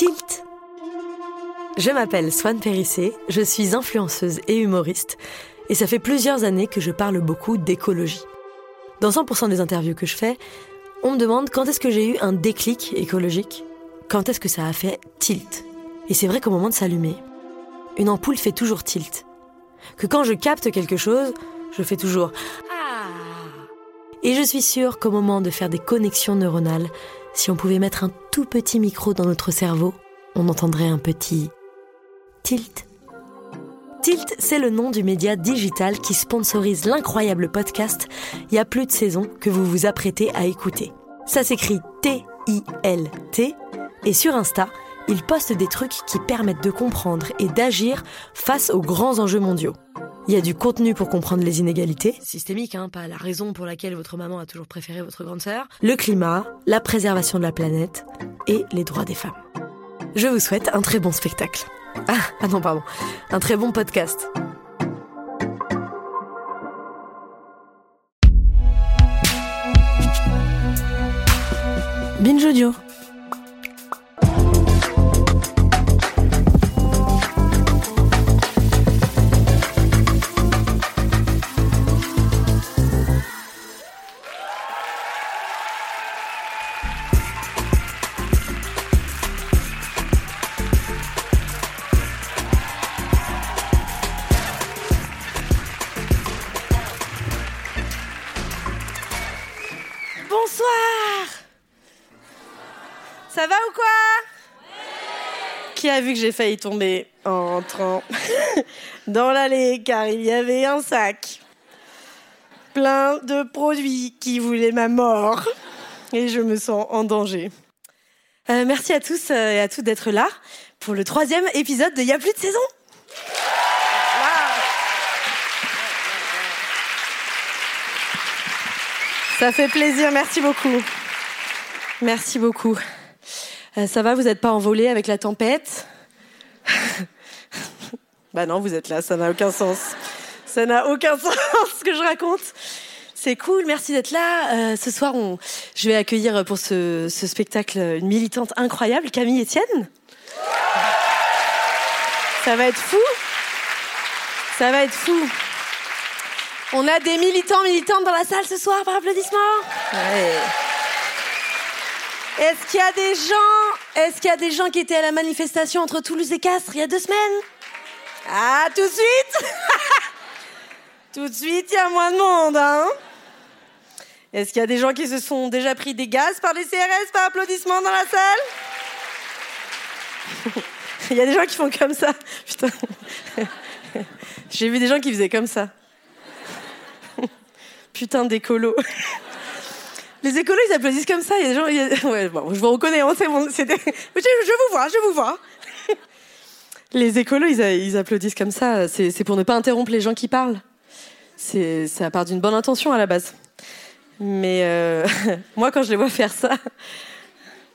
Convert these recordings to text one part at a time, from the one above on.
Tilt. Je m'appelle Swan Périssé, je suis influenceuse et humoriste, et ça fait plusieurs années que je parle beaucoup d'écologie. Dans 100% des interviews que je fais, on me demande quand est-ce que j'ai eu un déclic écologique, quand est-ce que ça a fait tilt. Et c'est vrai qu'au moment de s'allumer, une ampoule fait toujours tilt. Que quand je capte quelque chose, je fais toujours Ah Et je suis sûre qu'au moment de faire des connexions neuronales, si on pouvait mettre un tout petit micro dans notre cerveau, on entendrait un petit tilt. Tilt, c'est le nom du média digital qui sponsorise l'incroyable podcast Il y a plus de saison que vous vous apprêtez à écouter. Ça s'écrit T-I-L-T et sur Insta, il poste des trucs qui permettent de comprendre et d'agir face aux grands enjeux mondiaux. Il y a du contenu pour comprendre les inégalités, systémiques, hein, pas la raison pour laquelle votre maman a toujours préféré votre grande sœur, le climat, la préservation de la planète et les droits des femmes. Je vous souhaite un très bon spectacle. Ah, ah non, pardon. Un très bon podcast. Binge Audio. Bonsoir Ça va ou quoi? Qui a vu que j'ai failli tomber en rentrant dans l'allée car il y avait un sac plein de produits qui voulaient ma mort et je me sens en danger. Euh, merci à tous euh, et à toutes d'être là pour le troisième épisode de Y a plus de saison. Ça fait plaisir, merci beaucoup. Merci beaucoup. Euh, ça va, vous n'êtes pas envolé avec la tempête? Bah non, vous êtes là, ça n'a aucun sens. Ça n'a aucun sens ce que je raconte. C'est cool, merci d'être là. Euh, ce soir, je vais accueillir pour ce, ce spectacle une militante incroyable, Camille Etienne. Ça va être fou. Ça va être fou. On a des militants, militantes dans la salle ce soir par applaudissement Ouais. Est-ce qu'il y a des gens, est-ce qu'il y a des gens qui étaient à la manifestation entre Toulouse et Castres il y a deux semaines? Ah, tout de suite Tout de suite, il y a moins de monde, hein Est-ce qu'il y a des gens qui se sont déjà pris des gaz par les CRS par applaudissement dans la salle? Il y a des gens qui font comme ça. Putain. J'ai vu des gens qui faisaient comme ça. Putain d'écolo. Les écolos, ils applaudissent comme ça. Il y a des gens. bon, je vous reconnais, hein, c'est bon. Je, vous vois, je vous vois. Les écolos, ils, applaudissent comme ça. C'est pour ne pas interrompre les gens qui parlent. C'est ça part d'une bonne intention à la base. Mais euh, moi, quand je les vois faire ça,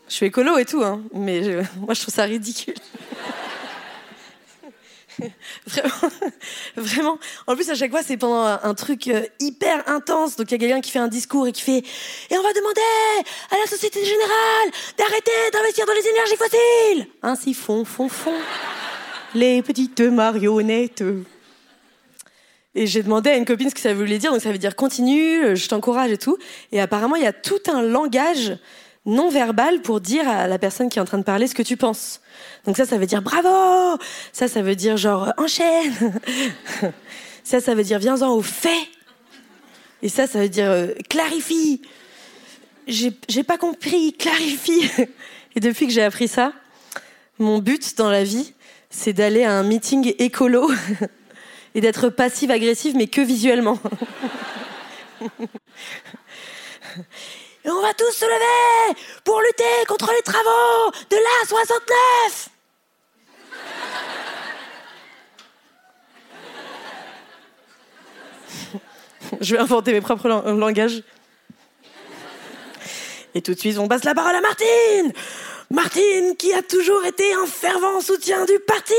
je suis écolo et tout, hein, mais moi, je trouve ça ridicule. Vraiment, vraiment. En plus, à chaque fois, c'est pendant un, truc euh, hyper intense. Donc, il y a quelqu'un qui fait un discours et qui fait Et on va demander à la Société Générale d'arrêter d'investir dans les énergies fossiles Ainsi font, font, font les petites marionnettes. Et j'ai demandé à une copine ce que ça voulait dire. Donc, ça veut dire continue, je t'encourage et tout. Et apparemment, il y a tout un langage non verbal pour dire à la personne qui est en train de parler ce que tu penses. Donc ça, ça veut dire bravo. Ça, ça veut dire genre enchaîne. ça, ça veut dire viens-en au fait. Et ça, ça veut dire euh, clarifie. J'ai pas compris, clarifie. Et depuis que j'ai appris ça, mon but dans la vie, c'est d'aller à un meeting écolo et d'être passive-agressive, mais que visuellement. Et on va tous se lever pour lutter contre les travaux de la 69 Je vais inventer mes propres langages. Et tout de suite, on passe la parole à Martine Martine, qui a toujours été un fervent soutien du parti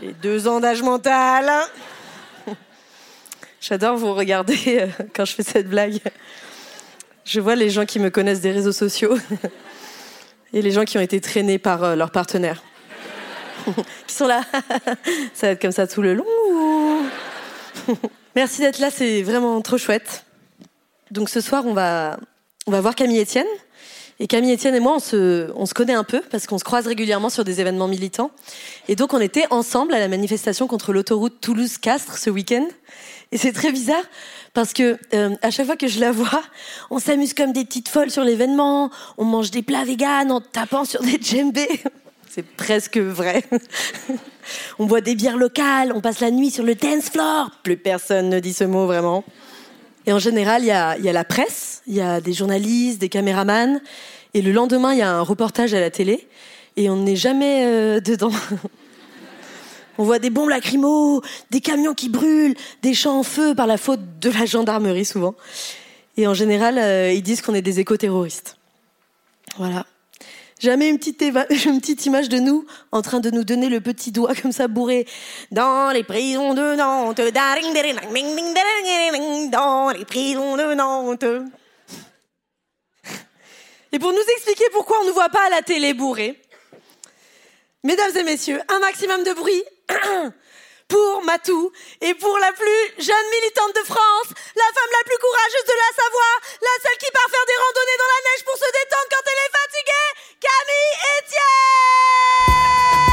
J'ai deux ans d'âge mental. J'adore vous regarder euh, quand je fais cette blague. Je vois les gens qui me connaissent des réseaux sociaux et les gens qui ont été traînés par euh, leurs partenaires. qui sont là. ça va être comme ça tout le long. Merci d'être là, c'est vraiment trop chouette. Donc ce soir, on va, on va voir Camille Etienne. Et Camille Etienne et moi, on se, on se connaît un peu parce qu'on se croise régulièrement sur des événements militants. Et donc, on était ensemble à la manifestation contre l'autoroute Toulouse-Castres ce week-end. Et c'est très bizarre parce que euh, à chaque fois que je la vois, on s'amuse comme des petites folles sur l'événement. On mange des plats véganes en tapant sur des djembés. C'est presque vrai. on boit des bières locales, on passe la nuit sur le dance floor. Plus personne ne dit ce mot vraiment. Et en général, il y a, la presse, il y a des journalistes, des caméramans. Et le lendemain, il y a un reportage à la télé. Et on n'est jamais euh, dedans. on voit des bombes lacrymaux, des camions qui brûlent, des champs en feu par la faute de la gendarmerie souvent. Et en général, euh, ils disent qu'on est des éco-terroristes. Voilà. Jamais une petite, une petite image de nous en train de nous donner le petit doigt comme ça bourré dans les prisons de Nantes, dans les prisons de Nantes. Et pour nous expliquer pourquoi on ne voit pas à la télé bourré, mesdames et messieurs, un maximum de bruit pour Matou et pour la plus jeune militante de France, la femme la plus courageuse de la Savoie, la seule qui part faire des randonnées dans la neige pour se détendre quand elle est fatiguée, Camille Etienne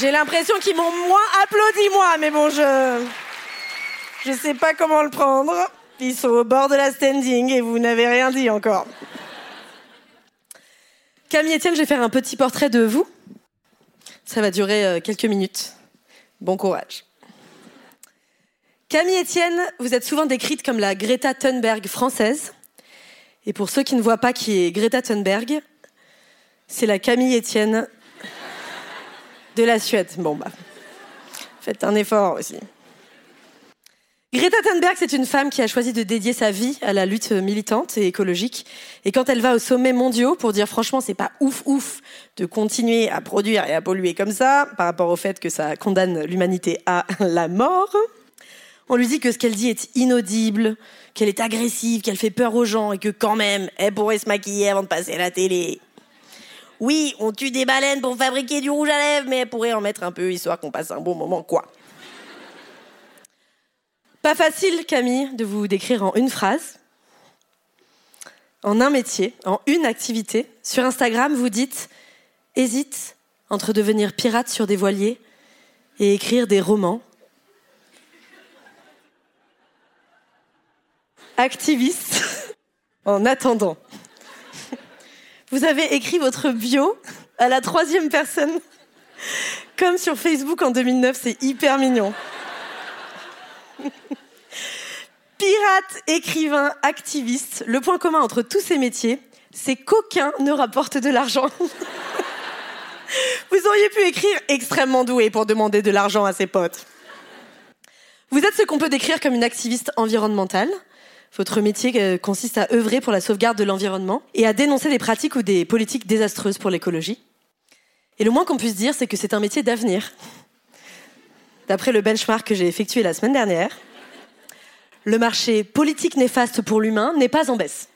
J'ai l'impression qu'ils m'ont moins applaudi, moi, mais bon, je. Je sais pas comment le prendre. Ils sont au bord de la standing et vous n'avez rien dit encore. Camille Etienne, je vais faire un petit portrait de vous. Ça va durer euh, quelques minutes. Bon courage. Camille Etienne, vous êtes souvent décrite comme la Greta Thunberg française. Et pour ceux qui ne voient pas qui est Greta Thunberg, c'est la Camille Etienne de la Suède. Bon, bah, faites un effort aussi. Greta Thunberg, c'est une femme qui a choisi de dédier sa vie à la lutte militante et écologique. Et quand elle va au sommet mondiaux pour dire franchement, c'est pas ouf ouf de continuer à produire et à polluer comme ça, par rapport au fait que ça condamne l'humanité à la mort, on lui dit que ce qu'elle dit est inaudible, qu'elle est agressive, qu'elle fait peur aux gens et que quand même, elle pourrait se maquiller avant de passer à la télé. Oui, on tue des baleines pour fabriquer du rouge à lèvres, mais elle pourrait en mettre un peu, histoire qu'on passe un bon moment, quoi. Pas facile, Camille, de vous décrire en une phrase, en un métier, en une activité. Sur Instagram, vous dites hésite entre devenir pirate sur des voiliers et écrire des romans. Activiste en attendant. Vous avez écrit votre bio à la troisième personne, comme sur Facebook en 2009. C'est hyper mignon. Pirate, écrivain, activiste, le point commun entre tous ces métiers, c'est qu'aucun ne rapporte de l'argent. Vous auriez pu écrire extrêmement doué pour demander de l'argent à ses potes. Vous êtes ce qu'on peut décrire comme une activiste environnementale, votre métier euh, consiste à œuvrer pour la sauvegarde de l'environnement et à dénoncer des pratiques ou des politiques désastreuses pour l'écologie. Et le moins qu'on puisse dire, c'est que c'est un métier d'avenir. D'après le benchmark que j'ai effectué la semaine dernière, le marché politique néfaste pour l'humain n'est pas en baisse.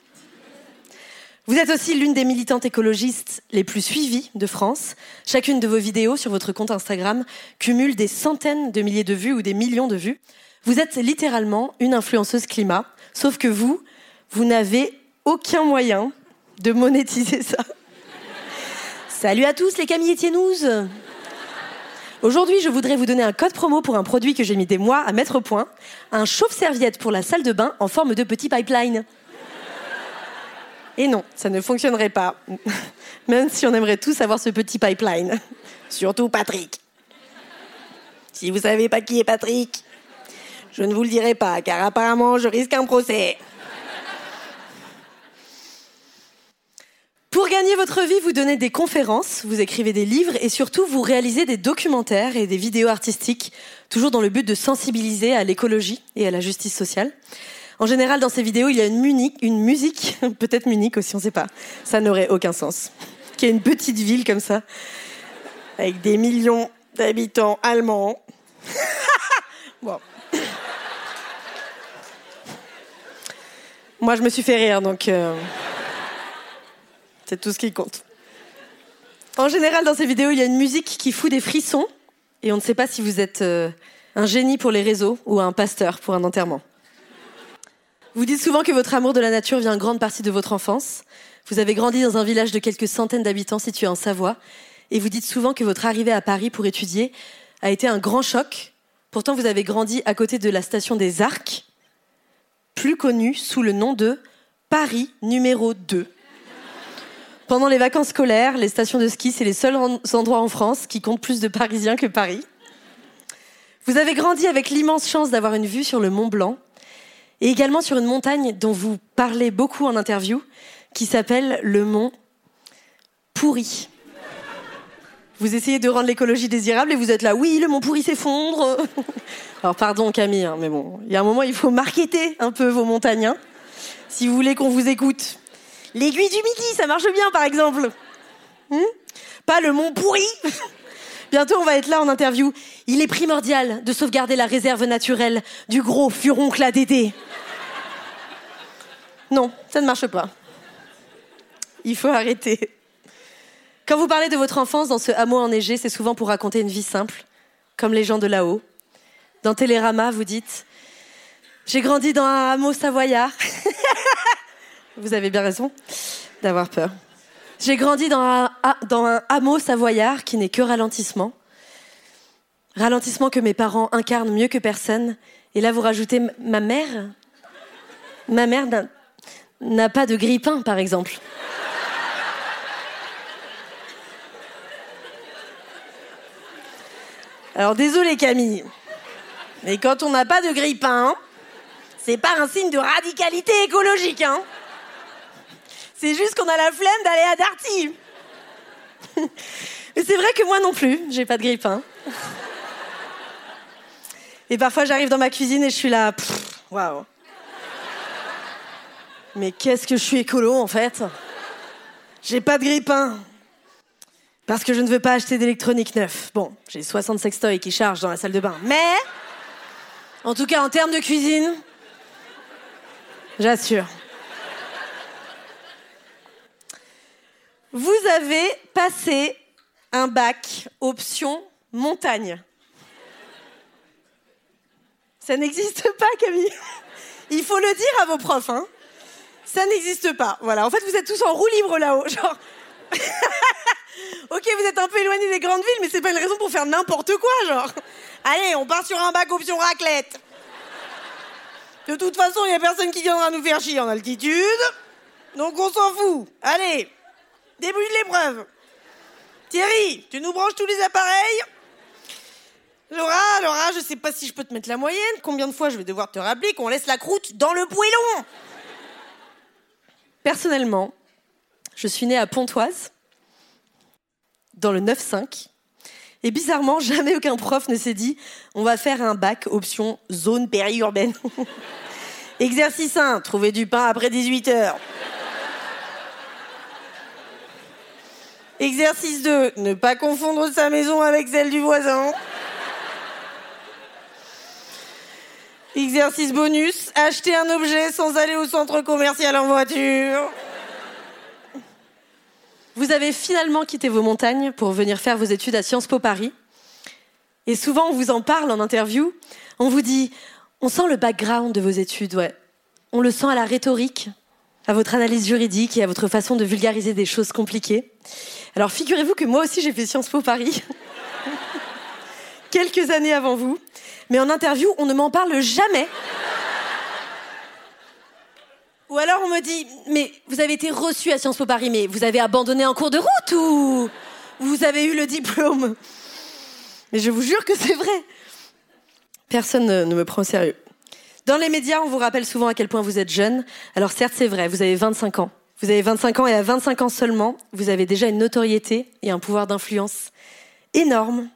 Vous êtes aussi l'une des militantes écologistes les plus suivies de France. Chacune de vos vidéos sur votre compte Instagram cumule des centaines de milliers de vues ou des millions de vues. Vous êtes littéralement une influenceuse climat, sauf que vous, vous n'avez aucun moyen de monétiser ça. Salut à tous les Camille Aujourd'hui, je voudrais vous donner un code promo pour un produit que j'ai mis des mois à mettre au point, un chauffe-serviette pour la salle de bain en forme de petit pipeline. Et non, ça ne fonctionnerait pas. Même si on aimerait tous avoir ce petit pipeline. Surtout Patrick. Si vous savez pas qui est Patrick, je ne vous le dirai pas, car apparemment je risque un procès. Pour gagner votre vie, vous donnez des conférences, vous écrivez des livres et surtout vous réalisez des documentaires et des vidéos artistiques, toujours dans le but de sensibiliser à l'écologie et à la justice sociale. En général, dans ces vidéos, il y a une, musique, une musique peut-être Munich aussi, on ne sait pas. Ça n'aurait aucun sens. Qui est une petite ville comme ça, avec des millions d'habitants allemands. bon. Moi, je me suis fait rire, donc euh, c'est tout ce qui compte. En général, dans ces vidéos, il y a une musique qui fout des frissons, et on ne sait pas si vous êtes euh, un génie pour les réseaux ou un pasteur pour un enterrement. Vous dites souvent que votre amour de la nature vient en grande partie de votre enfance. Vous avez grandi dans un village de quelques centaines d'habitants situé en Savoie. Et vous dites souvent que votre arrivée à Paris pour étudier a été un grand choc. Pourtant, vous avez grandi à côté de la station des Arcs, plus connue sous le nom de Paris numéro 2. Pendant les vacances scolaires, les stations de ski, c'est les seuls endroits en France qui comptent plus de Parisiens que Paris. Vous avez grandi avec l'immense chance d'avoir une vue sur le Mont Blanc et également sur une montagne dont vous parlez beaucoup en interview, qui s'appelle le mont Pourri. Vous essayez de rendre l'écologie désirable et vous êtes là, oui, le mont pourri s'effondre. Alors pardon Camille, hein, mais bon, il y a un moment, il faut marketer un peu vos montagnes. Si vous voulez qu'on vous écoute. L'aiguille du midi, ça marche bien par exemple. Hmm Pas le mont pourri. Bientôt, on va être là en interview. Il est primordial de sauvegarder la réserve naturelle du gros furoncle ADD. Non, ça ne marche pas. Il faut arrêter. Quand vous parlez de votre enfance dans ce hameau enneigé, c'est souvent pour raconter une vie simple, comme les gens de là-haut. Dans Télérama, vous dites J'ai grandi dans un hameau savoyard. vous avez bien raison d'avoir peur. J'ai grandi dans un, dans un hameau savoyard qui n'est que ralentissement. Ralentissement que mes parents incarnent mieux que personne. Et là, vous rajoutez ma mère? Ma mère n'a pas de grille-pain, par exemple. Alors désolé Camille, mais quand on n'a pas de grille-pain, c'est pas un signe de radicalité écologique, hein. C'est juste qu'on a la flemme d'aller à Darty. Mais c'est vrai que moi non plus, j'ai pas de grille-pain. Et parfois j'arrive dans ma cuisine et je suis là, waouh. Mais qu'est-ce que je suis écolo en fait? J'ai pas de grille-pain. Parce que je ne veux pas acheter d'électronique neuf. Bon, j'ai 60 sextoys qui chargent dans la salle de bain. Mais, en tout cas, en termes de cuisine, j'assure. Vous avez passé un bac option montagne. Ça n'existe pas, Camille. Il faut le dire à vos profs, hein. Ça n'existe pas. Voilà. En fait, vous êtes tous en roue libre là-haut. Genre. ok, vous êtes un peu éloignés des grandes villes, mais c'est pas une raison pour faire n'importe quoi, genre. Allez, on part sur un bac option raclette. De toute façon, il y a personne qui viendra nous faire chier en altitude. Donc on s'en fout. Allez, début de l'épreuve. Thierry, tu nous branches tous les appareils? Laura, Laura, je sais pas si je peux te mettre la moyenne. Combien de fois je vais devoir te rappeler qu'on laisse la croûte dans le poêlon? Personnellement, je suis née à Pontoise, dans le 9-5. Et bizarrement, jamais aucun prof ne s'est dit on va faire un bac option zone périurbaine. Exercice 1, trouver du pain après 18 heures. Exercice 2, ne pas confondre sa maison avec celle du voisin. Exercice bonus, acheter un objet sans aller au centre commercial en voiture. Vous avez finalement quitté vos montagnes pour venir faire vos études à Sciences Po Paris. Et souvent, on vous en parle en interview. On vous dit, On sent le background de vos études, ouais. On le sent à la rhétorique, à votre analyse juridique et à votre façon de vulgariser des choses compliquées. Alors figurez-vous que moi aussi j'ai fait Sciences Po Paris, quelques années avant vous, mais en interview on ne m'en parle jamais. Ou alors on me dit, mais vous avez été reçu à Sciences Po Paris, mais vous avez abandonné en cours de route ou vous avez eu le diplôme? Mais je vous jure que c'est vrai. Personne ne, me prend au sérieux. Dans les médias, on vous rappelle souvent à quel point vous êtes jeune. Alors certes, c'est vrai, vous avez 25 ans. Vous avez 25 ans et à 25 ans seulement, vous avez déjà une notoriété et un pouvoir d'influence énorme.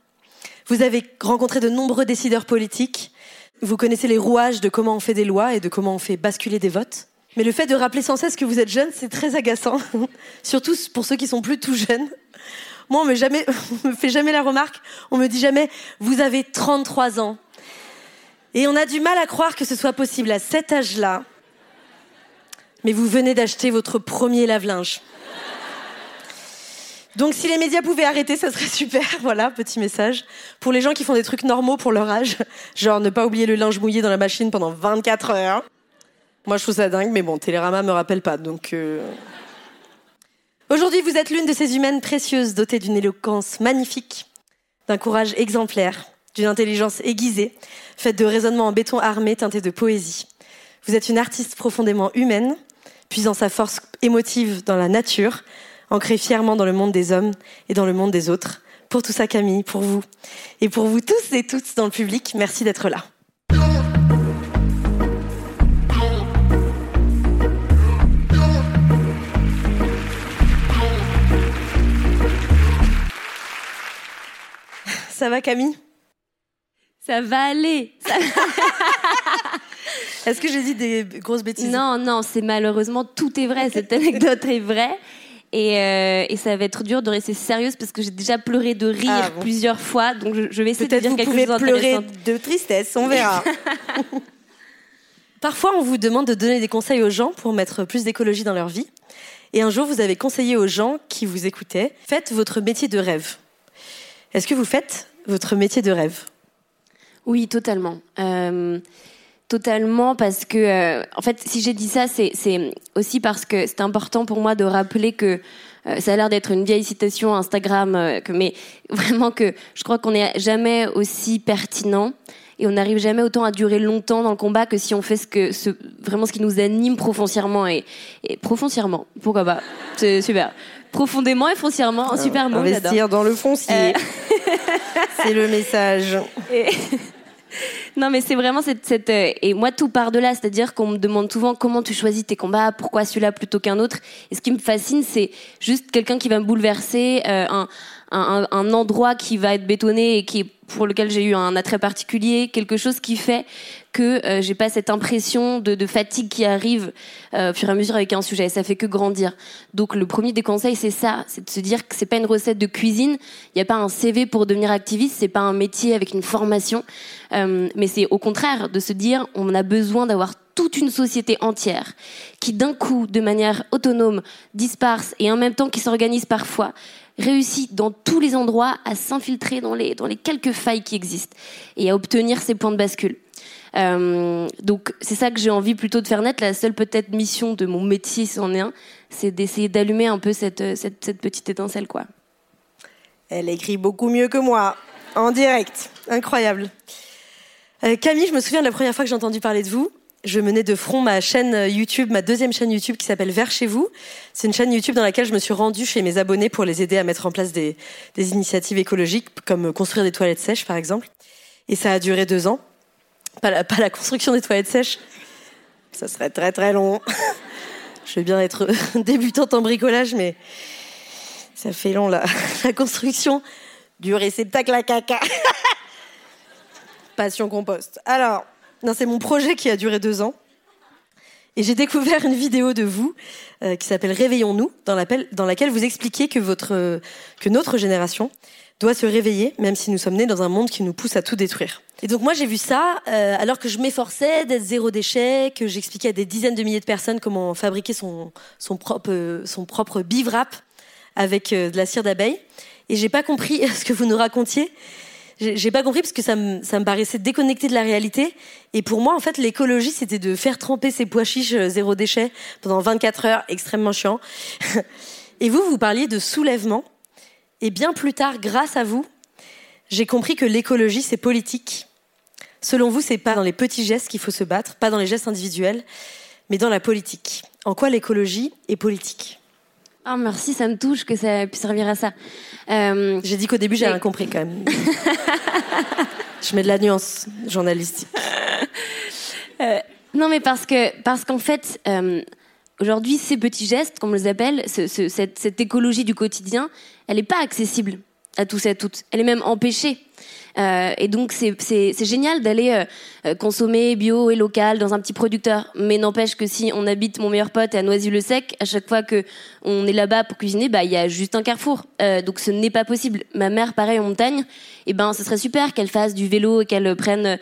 Vous avez rencontré de nombreux décideurs politiques. Vous connaissez les rouages de comment on fait des lois et de comment on fait basculer des votes. Mais le fait de rappeler sans cesse que vous êtes jeune, c'est très agaçant. Surtout pour ceux qui sont plus tout jeunes. Moi, on me, me fait jamais la remarque. On me dit jamais, vous avez 33 ans. Et on a du mal à croire que ce soit possible à cet âge-là. Mais vous venez d'acheter votre premier lave-linge. Donc si les médias pouvaient arrêter, ça serait super. Voilà, petit message. Pour les gens qui font des trucs normaux pour leur âge, genre ne pas oublier le linge mouillé dans la machine pendant 24 heures. Moi, je trouve ça dingue, mais bon, Télérama me rappelle pas, donc. Euh. Aujourd'hui, vous êtes l'une de ces humaines précieuses, dotées d'une éloquence magnifique, d'un courage exemplaire, d'une intelligence aiguisée, faite de raisonnements en béton armé teinté de poésie. Vous êtes une artiste profondément humaine, puisant sa force émotive dans la nature, ancrée fièrement dans le monde des hommes et dans le monde des autres. Pour tout ça, Camille, pour vous, et pour vous tous et toutes dans le public, merci d'être là. Ça va Camille? Ça va aller. Est-ce que j'ai dit des grosses bêtises? Non, non, c'est malheureusement tout est vrai. Cette anecdote est vraie. Euh, et, ça va être dur de rester sérieuse parce que j'ai déjà pleuré de rire ah plusieurs fois. Donc je, vais essayer de dire quelque chose pleurer de tristesse, on verra. Parfois, on vous demande de donner des conseils aux gens pour mettre plus d'écologie dans leur vie. Et un jour, vous avez conseillé aux gens qui vous écoutaient, faites votre métier de rêve. Est-ce que vous faites votre métier de rêve? Oui, totalement. Euh, totalement parce que, euh, en fait, si j'ai dit ça, c'est aussi parce que c'est important pour moi de rappeler que euh, ça a l'air d'être une vieille citation Instagram, que, mais vraiment que je crois qu'on n'est jamais aussi pertinent et on n'arrive jamais autant à durer longtemps dans le combat que si on fait ce que ce, vraiment ce qui nous anime profondément et, et profondément pourquoi pas? C'est super profondément et foncièrement. Un super mot. Investir dans le foncier. Euh. c'est le message. Non, mais c'est vraiment cette, cette euh, et moi tout part de là, c'est-à-dire qu'on me demande souvent comment tu choisis tes combats, pourquoi celui-là plutôt qu'un autre. Et ce qui me fascine, c'est juste quelqu'un qui va me bouleverser, euh, un, un, un, endroit qui va être bétonné et qui pour lequel j'ai eu un attrait particulier, quelque chose qui fait que euh, j'ai pas cette impression de, de fatigue qui arrive euh, au fur et à mesure avec un sujet. Ça fait que grandir. Donc le premier des conseils, c'est ça, c'est de se dire que c'est pas une recette de cuisine. Il n'y a pas un CV pour devenir activiste. C'est pas un métier avec une formation. Euh, mais c'est au contraire de se dire on a besoin d'avoir toute une société entière qui d'un coup, de manière autonome, disparse et en même temps qui s'organise parfois, réussit dans tous les endroits à s'infiltrer dans les, dans les quelques failles qui existent et à obtenir ces points de bascule. Euh, donc c'est ça que j'ai envie plutôt de faire naître. La seule peut-être mission de mon métier, si c'en est un, c'est d'essayer d'allumer un peu cette, cette, cette, petite étincelle. quoi. Elle écrit beaucoup mieux que moi, en direct. Incroyable. Euh, Camille, je me souviens de la première fois que j'ai entendu parler de vous je menais de front ma chaîne YouTube, ma deuxième chaîne YouTube qui s'appelle Vers chez vous. C'est une chaîne YouTube dans laquelle je me suis rendue chez mes abonnés pour les aider à mettre en place des, initiatives écologiques, comme construire des toilettes sèches, par exemple. Et ça a duré deux ans. Pas la, pas la construction des toilettes sèches. Ça serait très très long. je vais bien être débutante en bricolage, mais ça fait long la, la construction du réceptacle à caca. Passion compost. Alors, non, c'est mon projet qui a duré deux ans. Et j'ai découvert une vidéo de vous euh, qui s'appelle Réveillons-nous, dans, laquelle vous expliquez que, votre, que notre génération doit se réveiller, même si nous sommes nés dans un monde qui nous pousse à tout détruire. Et donc moi j'ai vu ça euh, alors que je m'efforçais d'être zéro déchet, que j'expliquais à des dizaines de milliers de personnes comment fabriquer son, propre, son propre bivrap avec euh, de la cire d'abeille. Et j'ai pas compris ce que vous nous racontiez j'ai pas compris parce que ça me, paraissait déconnecté de la réalité. Et pour moi, en fait, l'écologie, c'était de faire tremper ses pois chiches euh, zéro déchet pendant 24 heures, extrêmement chiant. Et vous, vous parliez de soulèvement. Et bien plus tard, grâce à vous, j'ai compris que l'écologie, c'est politique. Selon vous, c'est pas dans les petits gestes qu'il faut se battre, pas dans les gestes individuels, mais dans la politique. En quoi l'écologie est politique? Oh, merci, ça me touche que ça puisse servir à ça. Euh, J'ai dit qu'au début, j'ai rien compris quand même. Je mets de la nuance journalistique. Euh, non, mais parce que parce qu'en fait, euh, aujourd'hui, ces petits gestes, comme on les appelle, ce, ce, cette, cette, écologie du quotidien, elle n'est pas accessible à tous et à toutes. Elle est même empêchée. Euh, et donc c'est génial d'aller euh, euh, consommer bio et local dans un petit producteur. Mais n'empêche que si on habite mon meilleur pote à Noisy-le-Sec, à chaque fois que on est là-bas pour cuisiner, bah il y a juste un carrefour. Euh, donc ce n'est pas possible. Ma mère, pareil en montagne, et eh ben ce serait super qu'elle fasse du vélo et qu'elle prenne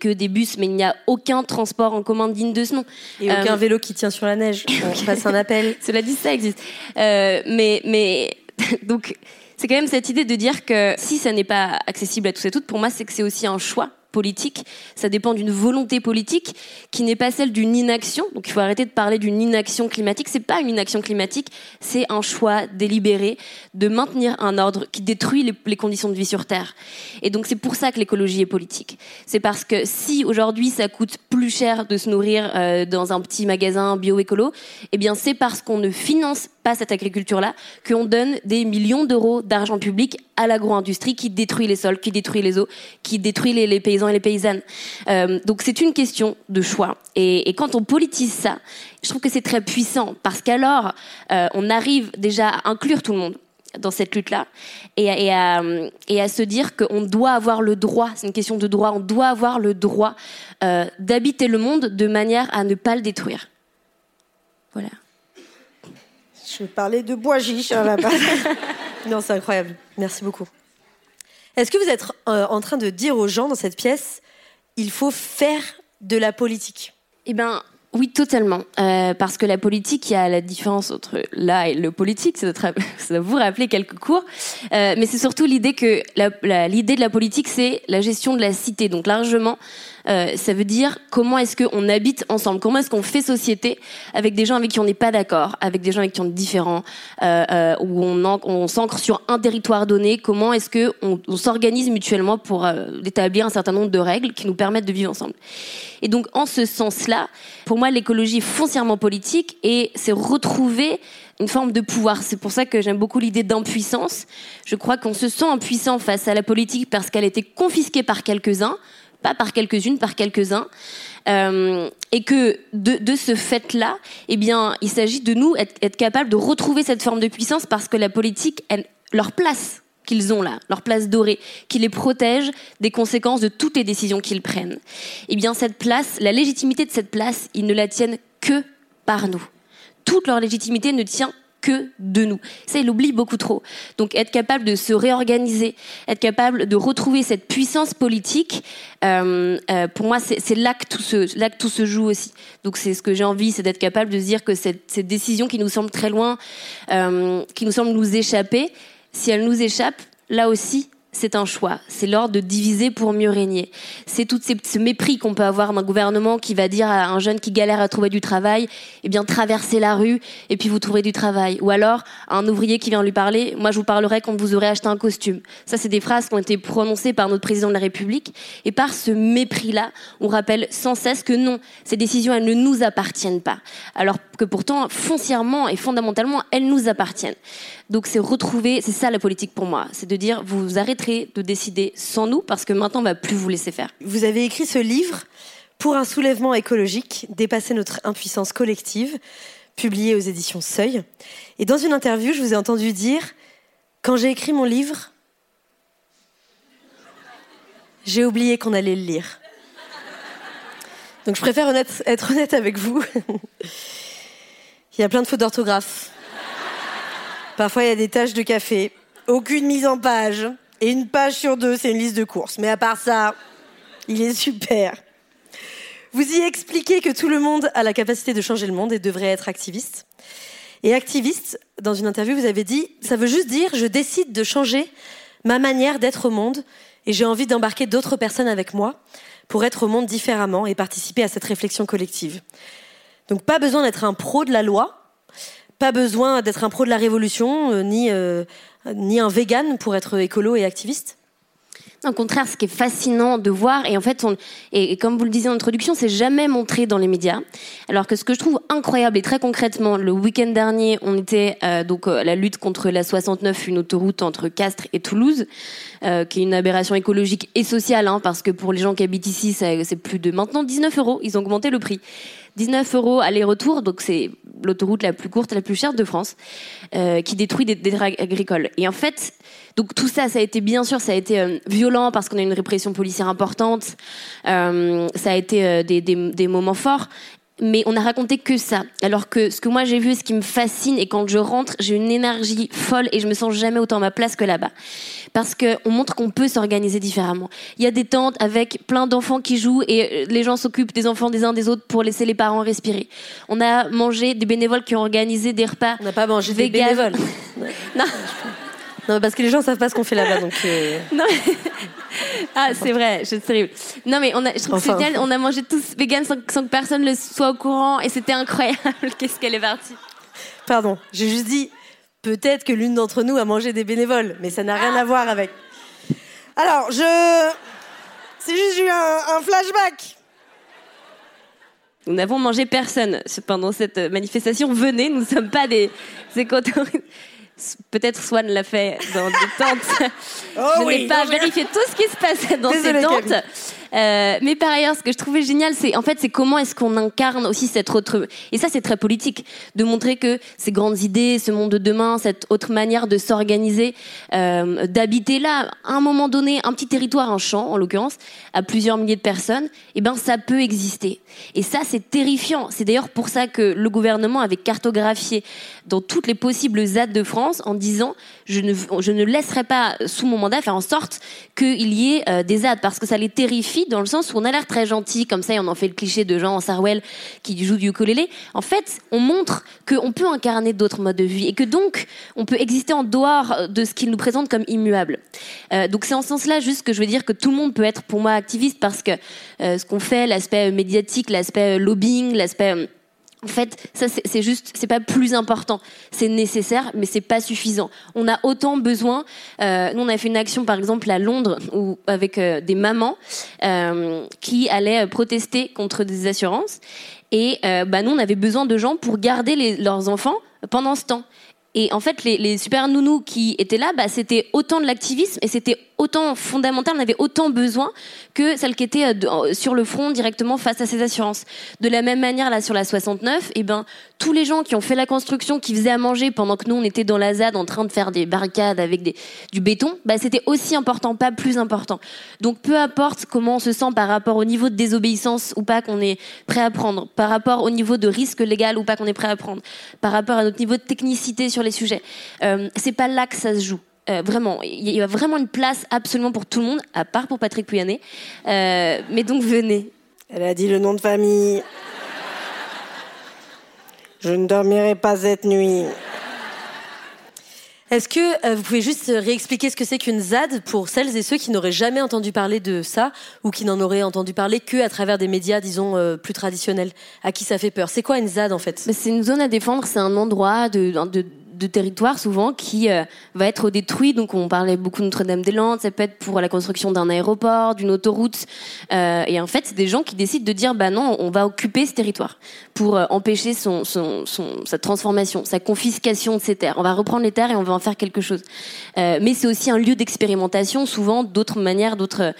que des bus, mais il n'y a aucun transport en commun digne de ce nom. Et aucun vélo qui tient sur la neige. On passe un appel. Cela dit, ça existe. mais mais donc c'est quand même cette idée de dire que si ça n'est pas accessible à tous et toutes, pour moi, c'est que c'est aussi un choix politique. Ça dépend d'une volonté politique qui n'est pas celle d'une inaction. Donc il faut arrêter de parler d'une inaction climatique. C'est pas une inaction climatique, c'est un choix délibéré de maintenir un ordre qui détruit les, conditions de vie sur Terre. Et donc c'est pour ça que l'écologie est politique. C'est parce que si aujourd'hui ça coûte plus cher de se nourrir euh, dans un petit magasin bio-écolo, eh bien c'est parce qu'on ne finance pas cette agriculture-là qu'on donne des millions d'euros d'argent public à l'agro-industrie qui détruit les sols, qui détruit les eaux, qui détruit les, paysans et les paysannes. Euh, donc c'est une question de choix. Et, quand on politise ça, je trouve que c'est très puissant parce qu'alors euh, on arrive déjà à inclure tout le monde dans cette lutte-là et, et, à, se dire qu'on doit avoir le droit, c'est une question de droit, on doit avoir le droit euh, d'habiter le monde de manière à ne pas le détruire. Voilà. Je parler de bois chiche hein, là-bas. non, c'est incroyable. Merci beaucoup. Est-ce que vous êtes euh, en train de dire aux gens dans cette pièce, il faut faire de la politique? Eh bien, oui, totalement. Euh, parce que la politique, il y a la différence entre là et le politique, ça doit, vous rappeler quelques cours. Euh, mais c'est surtout l'idée que l'idée de la politique, c'est la gestion de la cité. Donc largement, euh, ça veut dire comment est-ce qu'on habite ensemble, comment est-ce qu'on fait société avec des gens avec qui on n'est pas d'accord, avec des gens avec qui on est différent, euh, euh, où on, on s'ancre sur un territoire donné, comment est-ce qu'on on, s'organise mutuellement pour établir un certain nombre de règles qui nous permettent de vivre ensemble. Et donc en ce sens-là, pour moi l'écologie est foncièrement politique et c'est retrouver une forme de pouvoir. C'est pour ça que j'aime beaucoup l'idée d'impuissance. Je crois qu'on se sent impuissant face à la politique parce qu'elle a été confisquée par quelques-uns, pas par quelques-unes, par quelques-uns. Euh, et que de, ce fait-là, eh bien, il s'agit de nous être, être capables de retrouver cette forme de puissance parce que la politique, elle, leur place qu'ils ont là, leur place dorée, qui les protège des conséquences de toutes les décisions qu'ils prennent. Eh bien, cette place, la légitimité de cette place, ils ne la tiennent que par nous. Toute leur légitimité ne tient que de nous. Ça, il oublie beaucoup trop. Donc, être capable de se réorganiser, être capable de retrouver cette puissance politique, euh, euh, pour moi, c'est là que tout se, là que tout se joue aussi. Donc, c'est ce que j'ai envie, c'est d'être capable de se dire que cette, cette, décision qui nous semble très loin, euh, qui nous semble nous échapper, si elle nous échappe, là aussi, c'est un choix. C'est l'ordre de diviser pour mieux régner. C'est tout ce mépris qu'on peut avoir d'un gouvernement qui va dire à un jeune qui galère à trouver du travail, eh bien, traversez la rue et puis vous trouverez du travail. Ou alors, un ouvrier qui vient lui parler, moi je vous parlerai quand vous aurez acheté un costume. Ça, c'est des phrases qui ont été prononcées par notre président de la République. Et par ce mépris-là, on rappelle sans cesse que non, ces décisions, elles ne nous appartiennent pas. Alors que pourtant, foncièrement et fondamentalement, elles nous appartiennent. Donc c'est retrouver, c'est ça la politique pour moi, c'est de dire vous arrêterez de décider sans nous parce que maintenant on va plus vous laisser faire. Vous avez écrit ce livre pour un soulèvement écologique, dépasser notre impuissance collective, publié aux éditions Seuil. Et dans une interview, je vous ai entendu dire quand j'ai écrit mon livre, j'ai oublié qu'on allait le lire. Donc je préfère être honnête avec vous. Il y a plein de fautes d'orthographe. Parfois, il y a des taches de café, aucune mise en page, et une page sur deux, c'est une liste de courses. Mais à part ça, il est super. Vous y expliquez que tout le monde a la capacité de changer le monde et devrait être activiste. Et activiste, dans une interview, vous avez dit, ça veut juste dire, je décide de changer ma manière d'être au monde Et j'ai envie d'embarquer d'autres personnes avec moi pour être au monde différemment et participer à cette réflexion collective. Donc pas besoin d'être un pro de la loi, pas besoin d'être un pro de la révolution, euh, ni, euh, ni un vegan pour être écolo et activiste. Au contraire, ce qui est fascinant de voir, et en fait, et, comme vous le disiez en introduction, c'est jamais montré dans les médias. Alors que ce que je trouve incroyable et très concrètement, le week-end dernier, on était euh, donc à la lutte contre la 69, une autoroute entre Castres et Toulouse, euh, qui est une aberration écologique et sociale, hein, parce que pour les gens qui habitent ici, c'est plus de maintenant 19 euros. Ils ont augmenté le prix. 19 euros aller-retour, donc c'est l'autoroute la plus courte, la plus chère de France, euh, qui détruit des terres agricoles. Et en fait, donc tout ça, ça a été bien sûr, ça a été euh, violent parce qu'on a une répression policière importante. Euh, ça a été euh, des, des, des, moments forts mais on n'a raconté que ça. Alors que ce que moi j'ai vu, ce qui me fascine, et quand je rentre, j'ai une énergie folle et je me sens jamais autant à ma place que là-bas. Parce qu'on montre qu'on peut s'organiser différemment. Il y a des tentes avec plein d'enfants qui jouent et les gens s'occupent des enfants des uns des autres pour laisser les parents respirer. On a mangé des bénévoles qui ont organisé des repas. On n'a pas mangé des bénévoles. non. Non, parce que les gens savent pas ce qu'on fait là-bas, donc. Euh... Non. ah, c'est vrai, c'est terrible. Non, mais on a, je trouve enfin, génial, on a mangé tous vegan sans, sans, que personne ne soit au courant, et c'était incroyable. Qu'est-ce qu'elle est partie. Pardon, j'ai juste dit peut-être que l'une d'entre nous a mangé des bénévoles, mais ça n'a rien à voir avec. Alors, je. C'est juste j'ai eu un, un flashback. Nous n'avons mangé personne pendant cette manifestation. Venez, nous ne sommes pas des écotoristes. Peut-être Swan l'a fait dans des tentes. Oh je oui, n'ai pas non, vérifié tout ce qui se passait dans Désolée, ces tentes. Euh, mais par ailleurs, ce que je trouvais génial, c'est en fait, c'est comment est-ce qu'on incarne aussi cette autre. Et ça, c'est très politique de montrer que ces grandes idées, ce monde de demain, cette autre manière de s'organiser, euh, d'habiter là, à un moment donné, un petit territoire, un champ, en l'occurrence, à plusieurs milliers de personnes, eh ben, ça peut exister. Et ça, c'est terrifiant. C'est d'ailleurs pour ça que le gouvernement avait cartographié dans toutes les possibles ZAD de France en disant je ne, je ne laisserai pas sous mon mandat faire en sorte qu'il y ait euh, des ZAD parce que ça les terrifie dans le sens où on a l'air très gentil comme ça et on en fait le cliché de Jean Sarwell qui joue du ukulélé. En fait, on montre qu'on peut incarner d'autres modes de vie et que donc on peut exister en dehors de ce qu'il nous présente comme immuable. Euh, donc c'est en ce sens-là juste que je veux dire que tout le monde peut être pour moi activiste parce que euh, ce qu'on fait, l'aspect médiatique, l'aspect lobbying, l'aspect en fait, ça c'est juste, c'est pas plus important. C'est nécessaire, mais c'est pas suffisant. On a autant besoin. Euh, nous, on a fait une action, par exemple, à Londres, où, avec euh, des mamans euh, qui allaient protester contre des assurances. Et bah, nous, on avait besoin de gens pour garder les, leurs enfants pendant ce temps. Et en fait, les, super nounous qui étaient là, bah, c'était autant de l'activisme et c'était autant fondamental, on avait autant besoin que celle qui était sur le front directement face à ces assurances. De la même manière, là, sur la 69, eh ben, tous les gens qui ont fait la construction, qui faisaient à manger pendant que nous, on était dans la ZAD en train de faire des barricades avec du béton, bah, c'était aussi important, pas plus important. Donc, peu importe comment on se sent par rapport au niveau de désobéissance ou pas qu'on est prêt à prendre, par rapport au niveau de risque légal ou pas qu'on est prêt à prendre, par rapport à notre niveau de technicité les sujets, euh, c'est pas là que ça se joue. Euh, vraiment, il y a vraiment une place absolument pour tout le monde, à part pour Patrick Pouyanné. Euh, mais donc venez. Elle a dit le nom de famille. Je ne dormirai pas cette nuit. Est-ce que euh, vous pouvez juste réexpliquer ce que c'est qu'une ZAD pour celles et ceux qui n'auraient jamais entendu parler de ça ou qui n'en auraient entendu parler que à travers des médias, disons, euh, plus traditionnels, à qui ça fait peur? C'est quoi une ZAD en fait? C'est une zone à défendre, c'est un endroit de, de de territoire souvent qui euh, va être détruit. Donc on parlait beaucoup de Notre-Dame-des-Landes, ça peut être pour la construction d'un aéroport, d'une autoroute. Euh, et en fait, c'est des gens qui décident de dire bah non, on va occuper ce territoire pour euh, empêcher son, son, son, sa transformation, sa confiscation de ces terres. On va reprendre les terres et on va en faire quelque chose. Mais c'est aussi un lieu d'expérimentation, souvent d'autres manières, d'autres.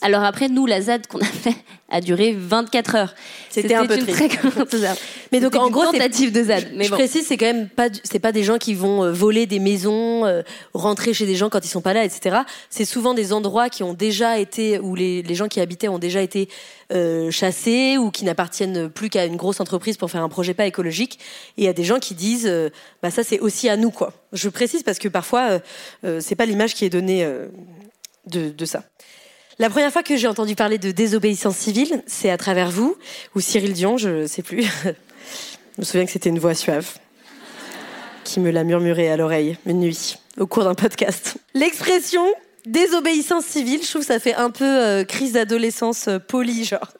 Alors après, nous, la ZAD qu'on a fait a duré 24 heures. C'était un peu une très grande ZAD. Mais donc en gros, tentative de ZAD. Mais je bon. précise, c'est quand même pas, c'est pas des gens qui vont euh, voler des maisons, euh, rentrer chez des gens quand ils sont pas là, etc. C'est souvent des endroits qui ont déjà été, où les, les gens qui habitaient ont déjà été euh, chassés ou qui n'appartiennent plus qu'à une grosse entreprise pour faire un projet pas écologique. Et il y a des gens qui disent, bah ça c'est aussi à nous quoi. Je précise parce que parfois c'est pas l'image qui est donnée de, de ça. La première fois que j'ai entendu parler de désobéissance civile, c'est à travers vous ou Cyril Dion, je sais plus. je me souviens que c'était une voix suave qui me l'a murmuré à l'oreille une nuit au cours d'un podcast. L'expression désobéissance civile, je trouve que ça fait un peu euh, crise d'adolescence euh, polie, genre.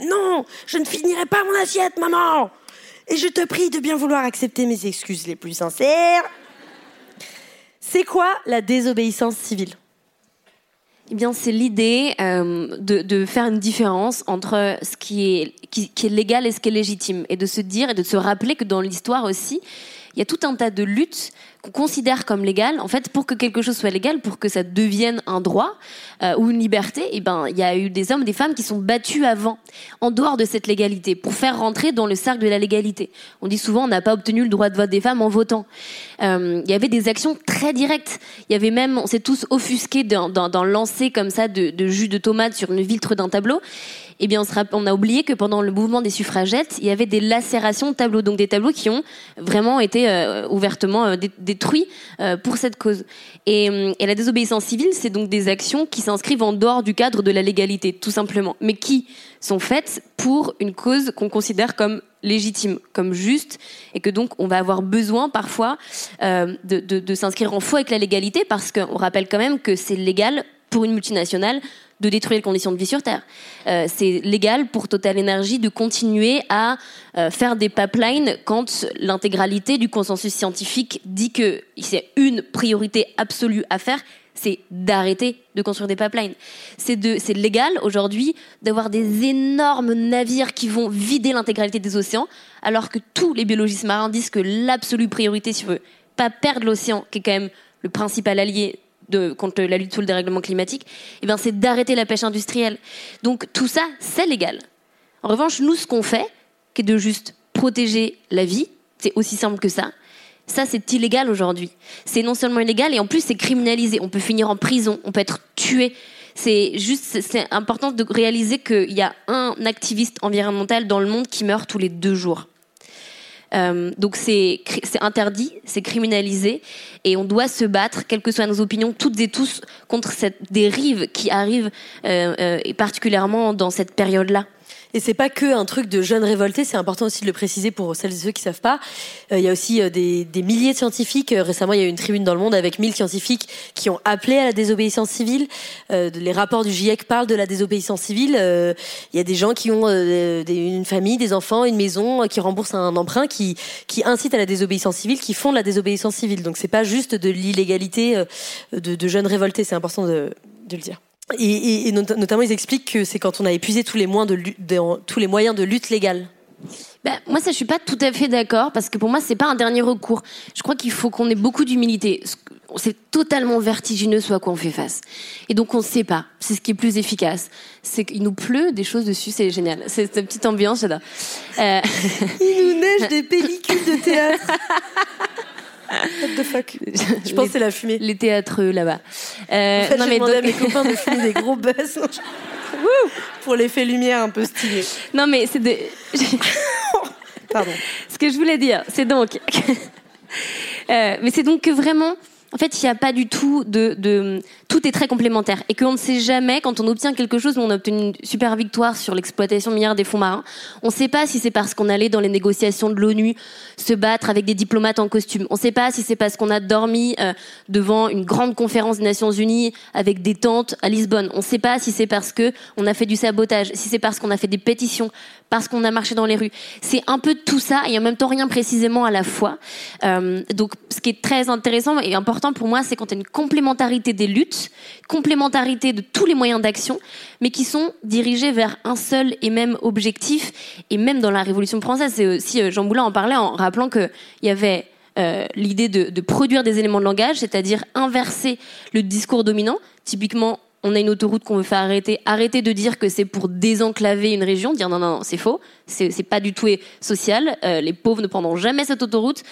Non, je ne finirai pas mon assiette, maman Et je te prie de bien vouloir accepter mes excuses les plus sincères. C'est quoi la désobéissance civile? Eh bien, c'est l'idée euh, de, faire une différence entre ce qui, est légal et ce qui est légitime, et de se dire et de se rappeler que dans l'histoire aussi, il y a tout un tas de luttes qu'on considère comme légales. En fait, pour que quelque chose soit légal, pour que ça devienne un droit euh, ou une liberté, eh ben, il y a eu des hommes, des femmes qui sont battus avant, en dehors de cette légalité, pour faire rentrer dans le cercle de la légalité. On dit souvent, on n'a pas obtenu le droit de vote des femmes en votant. Euh, il y avait des actions très directes. Il y avait même, on s'est tous offusqués d'un lancer comme ça de, de jus de tomate sur une vitre d'un tableau eh bien, on, a oublié que pendant le mouvement des suffragettes, il y avait des lacérations de tableaux, donc des tableaux qui ont vraiment été euh, ouvertement euh, détruits euh, pour cette cause. Et, la désobéissance civile, c'est donc des actions qui s'inscrivent en dehors du cadre de la légalité, tout simplement, mais qui sont faites pour une cause qu'on considère comme légitime, comme juste, et que donc on va avoir besoin parfois de, de s'inscrire en faux avec la légalité, parce qu'on rappelle quand même que c'est légal pour une multinationale de détruire les conditions de vie sur Terre. Euh, c'est légal pour Total Energy de continuer à euh, faire des pipelines quand l'intégralité du consensus scientifique dit que c'est une priorité absolue à faire, c'est d'arrêter de construire des pipelines. C'est de, c'est légal aujourd'hui d'avoir des énormes navires qui vont vider l'intégralité des océans, alors que tous les biologistes marins disent que l'absolue priorité, si on veut pas perdre l'océan, qui est quand même le principal allié contre la lutte sur le dérèglement climatique, eh ben, c'est d'arrêter la pêche industrielle. Donc tout ça, c'est légal. En revanche, nous, ce qu'on fait, qui est de juste protéger la vie, c'est aussi simple que ça. Ça, c'est illégal aujourd'hui. C'est non seulement illégal, et en plus, c'est criminalisé. On peut finir en prison, on peut être tué. C'est juste, c'est important de réaliser qu'il y a un activiste environnemental dans le monde qui meurt tous les deux jours. Euh, donc c'est interdit, c'est criminalisé, et on doit se battre, quelles que soient nos opinions, toutes et tous, contre cette dérive qui arrive, euh, euh, et particulièrement dans cette période-là. Et c'est pas que un truc de jeunes révoltés, c'est important aussi de le préciser pour celles et ceux qui savent pas. Euh, il y a aussi euh, des, des, milliers de scientifiques. Euh, récemment, il y a eu une tribune dans le monde avec 1000 scientifiques qui ont appelé à la désobéissance civile. les rapports du GIEC parlent de la désobéissance civile. Il y a des gens qui ont une famille, des enfants, une maison, qui remboursent un emprunt, qui, qui incitent à la désobéissance civile, qui font de la désobéissance civile. Donc c'est pas juste de l'illégalité de, de, jeunes révoltés. C'est important de, de le dire. Et, et, notamment, ils expliquent que c'est quand on a épuisé tous les, moyens de, de, tous les moyens de lutte légale. Ben, moi, ça, je suis pas tout à fait d'accord parce que pour moi, c'est pas un dernier recours. Je crois qu'il faut qu'on ait beaucoup d'humilité. C'est totalement vertigineux ce à quoi on fait face. Et donc, on ne sait pas. C'est ce qui est plus efficace. C'est qu'il nous pleut des choses dessus, c'est génial. C'est cette petite ambiance, j'adore. Euh... Il nous neige des pellicules de théâtre. What the fuck? Je pense que c'est la fumée. Les théâtreux là-bas. Euh, en fait, non, mais donc... à mes copains de fumer des gros buzz pour l'effet lumière un peu stylé. Non mais c'est de. Pardon. Ce que je voulais dire, c'est donc. euh, mais c'est donc que vraiment en fait, il n'y a pas du tout de, tout est très complémentaire et qu'on ne sait jamais quand on obtient quelque chose, on a obtenu une super victoire sur l'exploitation minière des fonds marins. On ne sait pas si c'est parce qu'on allait dans les négociations de l'ONU se battre avec des diplomates en costume. On ne sait pas si c'est parce qu'on a dormi euh, devant une grande conférence des Nations Unies avec des tentes à Lisbonne. On ne sait pas si c'est parce que on a fait du sabotage, si c'est parce qu'on a fait des pétitions, parce qu'on a marché dans les rues. C'est un peu tout ça et en même temps rien précisément à la fois. Euh, donc, ce qui est très intéressant et important pour moi, c'est quand il y a une complémentarité des luttes, complémentarité de tous les moyens d'action, mais qui sont dirigés vers un seul et même objectif. Et même dans la Révolution française, c'est aussi euh, Jean Moulin en parlait en rappelant qu'il y avait euh, l'idée de, produire des éléments de langage, c'est-à-dire inverser le discours dominant. Typiquement, on a une autoroute qu'on veut faire arrêter, arrêter de dire que c'est pour désenclaver une région, dire non, non, non, c'est faux, c'est pas du tout social, euh, les pauvres ne prendront jamais cette autoroute.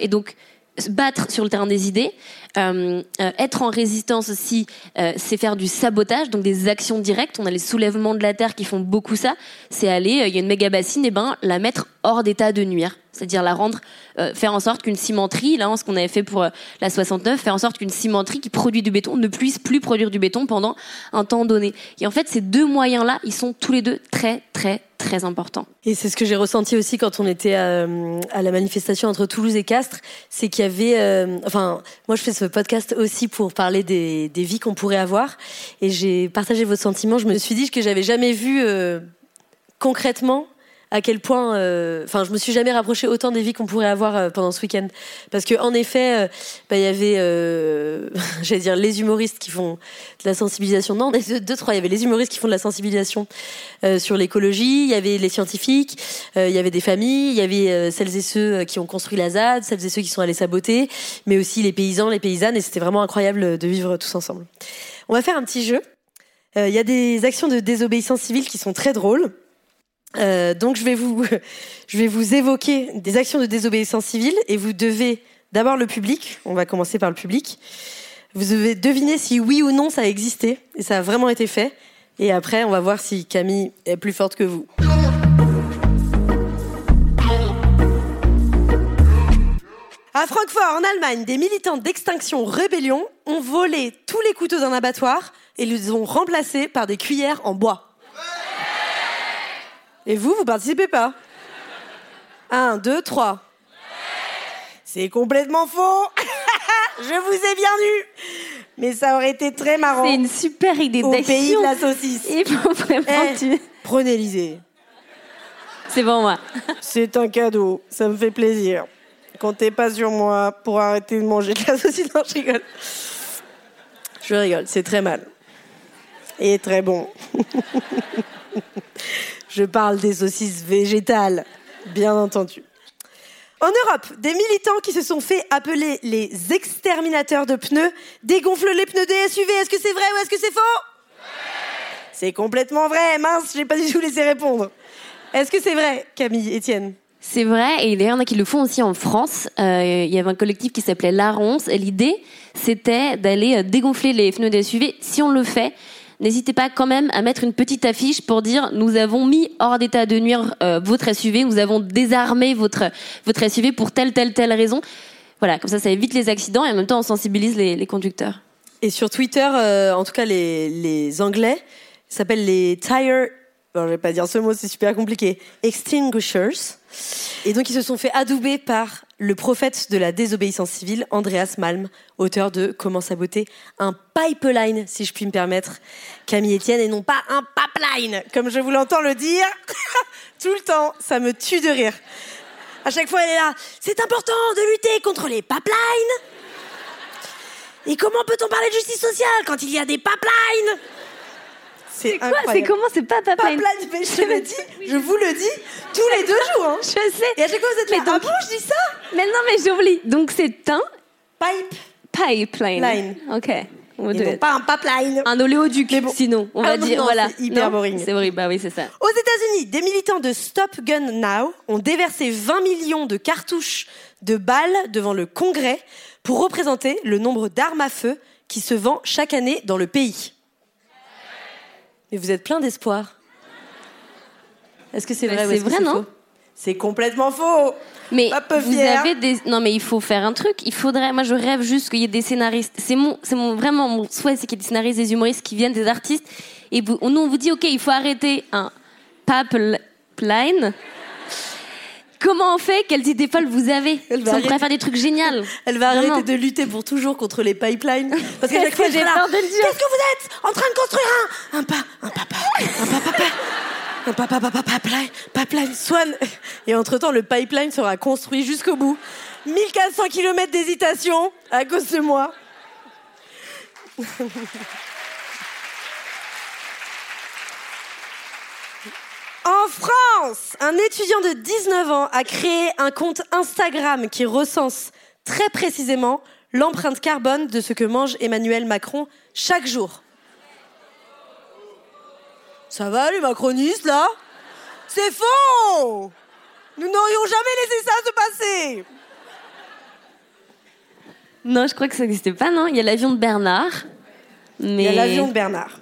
Et donc, se battre sur le terrain des idées, euh, euh, être en résistance aussi, euh, c'est faire du sabotage, donc des actions directes. On a les soulèvements de la terre qui font beaucoup ça. C'est aller, il y a une méga bassine, et ben la mettre hors d'état de nuire, c'est-à-dire la rendre, faire en sorte qu'une cimenterie, là, ce qu'on avait fait pour la 69, faire en sorte qu'une cimenterie qui produit du béton ne puisse plus produire du béton pendant un temps donné. Et en fait, ces deux moyens-là, ils sont tous les deux très, très, très important. Et c'est ce que j'ai ressenti aussi quand on était à, à, la manifestation entre Toulouse et Castres, c'est qu'il y avait, euh, enfin, moi je fais ce podcast aussi pour parler des, des vies qu'on pourrait avoir, et j'ai partagé vos sentiments. Je me suis dit que j'avais jamais vu euh, concrètement à quel point, euh, enfin, je me suis jamais rapproché autant des vies qu'on pourrait avoir euh, pendant ce week-end, parce que en effet, euh, bah, il y avait, j'allais dire, les humoristes qui font de la sensibilisation. Non, deux, deux trois, il y avait les humoristes qui font de la sensibilisation sur l'écologie, il y avait les scientifiques, il y avait des familles, il y avait celles et ceux qui ont construit la ZAD, celles et ceux qui sont allés saboter, mais aussi les paysans, les paysannes, et c'était vraiment incroyable de vivre tous ensemble. On va faire un petit jeu. Il y a des actions de désobéissance civile qui sont très drôles. Euh, donc je vais vous, je vais vous évoquer des actions de désobéissance civile et vous devez d'abord le public. On va commencer par le public. Vous devez deviner si oui ou non ça a existé et ça a vraiment été fait. Et après, on va voir si Camille est plus forte que vous. À Francfort, en Allemagne, des militants d'extinction rébellion ont volé tous les couteaux d'un abattoir et les ont remplacés par des cuillères en bois. Et vous, vous participez pas Un, deux, trois. C'est complètement faux. Je vous ai bien eu. Mais ça aurait été très marrant. C'est une super idée Au pays de la saucisse. Il faut vraiment Eh, tu... Prenez l'Isée. C'est bon, moi. C'est un cadeau. Ça me fait plaisir. Comptez pas sur moi pour arrêter de manger de la saucisse. Non, je rigole. Je rigole. C'est très mal. Et très bon. Je parle des saucisses végétales, bien entendu. En Europe, des militants qui se sont fait appeler les exterminateurs de pneus dégonflent les pneus des SUV. Est-ce que c'est vrai ou est-ce que c'est faux? C'est complètement vrai. Mince, j'ai pas du tout laissé répondre. Est-ce que c'est vrai, Camille, Étienne? C'est vrai, et d'ailleurs, il y en a qui le font aussi en France. Euh, il y avait un collectif qui s'appelait L'Aronce, et l'idée, c'était d'aller euh, dégonfler les pneus des SUV. Si on le fait, n'hésitez pas quand même à mettre une petite affiche pour dire nous avons mis hors d'état de nuire euh, votre SUV, nous avons désarmé votre votre SUV pour telle telle telle raison. Voilà, comme ça, ça évite les accidents et en même temps, on sensibilise les, conducteurs. Et sur Twitter, euh, en tout cas les, les Anglais, s'appellent les tire... Bon, je vais pas dire ce mot, c'est super compliqué. Extinguishers. Et donc, ils se sont fait adouber par le prophète de la désobéissance civile, Andreas Malm, auteur de Comment saboter un pipeline, si je puis me permettre, Camille Etienne, et non pas un pipeline, comme je vous l'entends le dire tout le temps. Ça me tue de rire. À chaque fois, elle est là. C'est important de lutter contre les pipelines. Et comment peut-on parler de justice sociale quand il y a des pipelines? C'est quoi C'est comment C'est pas pipeline Pipeline, je te le dis, je vous le dis tous les deux jours. Hein. Je sais. Et à chaque fois, vous êtes là. Mais donc- Ah bon, je dis ça? Mais non, mais j'oublie. Donc c'est un Pipe. pipeline. Line. Ok. On Et pas un pipeline. Un oléoduc, bon. sinon. On va Ah non, dire, non, voilà. c'est hyper Non boring. C'est horrible, bah oui, c'est ça. Aux États-Unis, des militants de Stop Gun Now ont déversé 20 millions de cartouches de balles devant le Congrès pour représenter le nombre d'armes à feu qui se vend chaque année dans le pays. Mais vous êtes plein d'espoir. Est-ce que c'est Bah, vrai ou c'est que vrai, non faux C'est complètement faux. Mais Pas peu vous avez des non mais il faut faire un truc. Il faudrait. Moi je rêve juste qu'il y ait des scénaristes. C'est mon c'est mon vraiment mon souhait c'est qu'il y ait des scénaristes, des humoristes qui viennent, des artistes. Et vous, nous on vous dit ok il faut arrêter un pipeline. Comment on fait Quelles idées folles vous avez Elle va arrêter. faire des trucs géniaux. Elle va Vraiment. arrêter de lutter pour toujours contre les pipelines. Parce qu'à chaque fois, que j'ai peur de le dire Qu'est-ce que vous êtes en train de construire un, un pas, un papa, un papa, papa, un papa, papa, pipeline, pipeline, Swan. Et entre temps, le pipeline sera construit jusqu'au bout. 1400 km d'hésitation à cause de moi. En France, un étudiant de 19 ans a créé un compte Instagram qui recense très précisément l'empreinte carbone de ce que mange Emmanuel Macron chaque jour. Ça va les macronistes là? C'est faux Nous n'aurions jamais laissé ça se passer Non je crois que ça n'existait pas non? Il y a l'avion de Bernard. Mais Il y a l'avion de Bernard.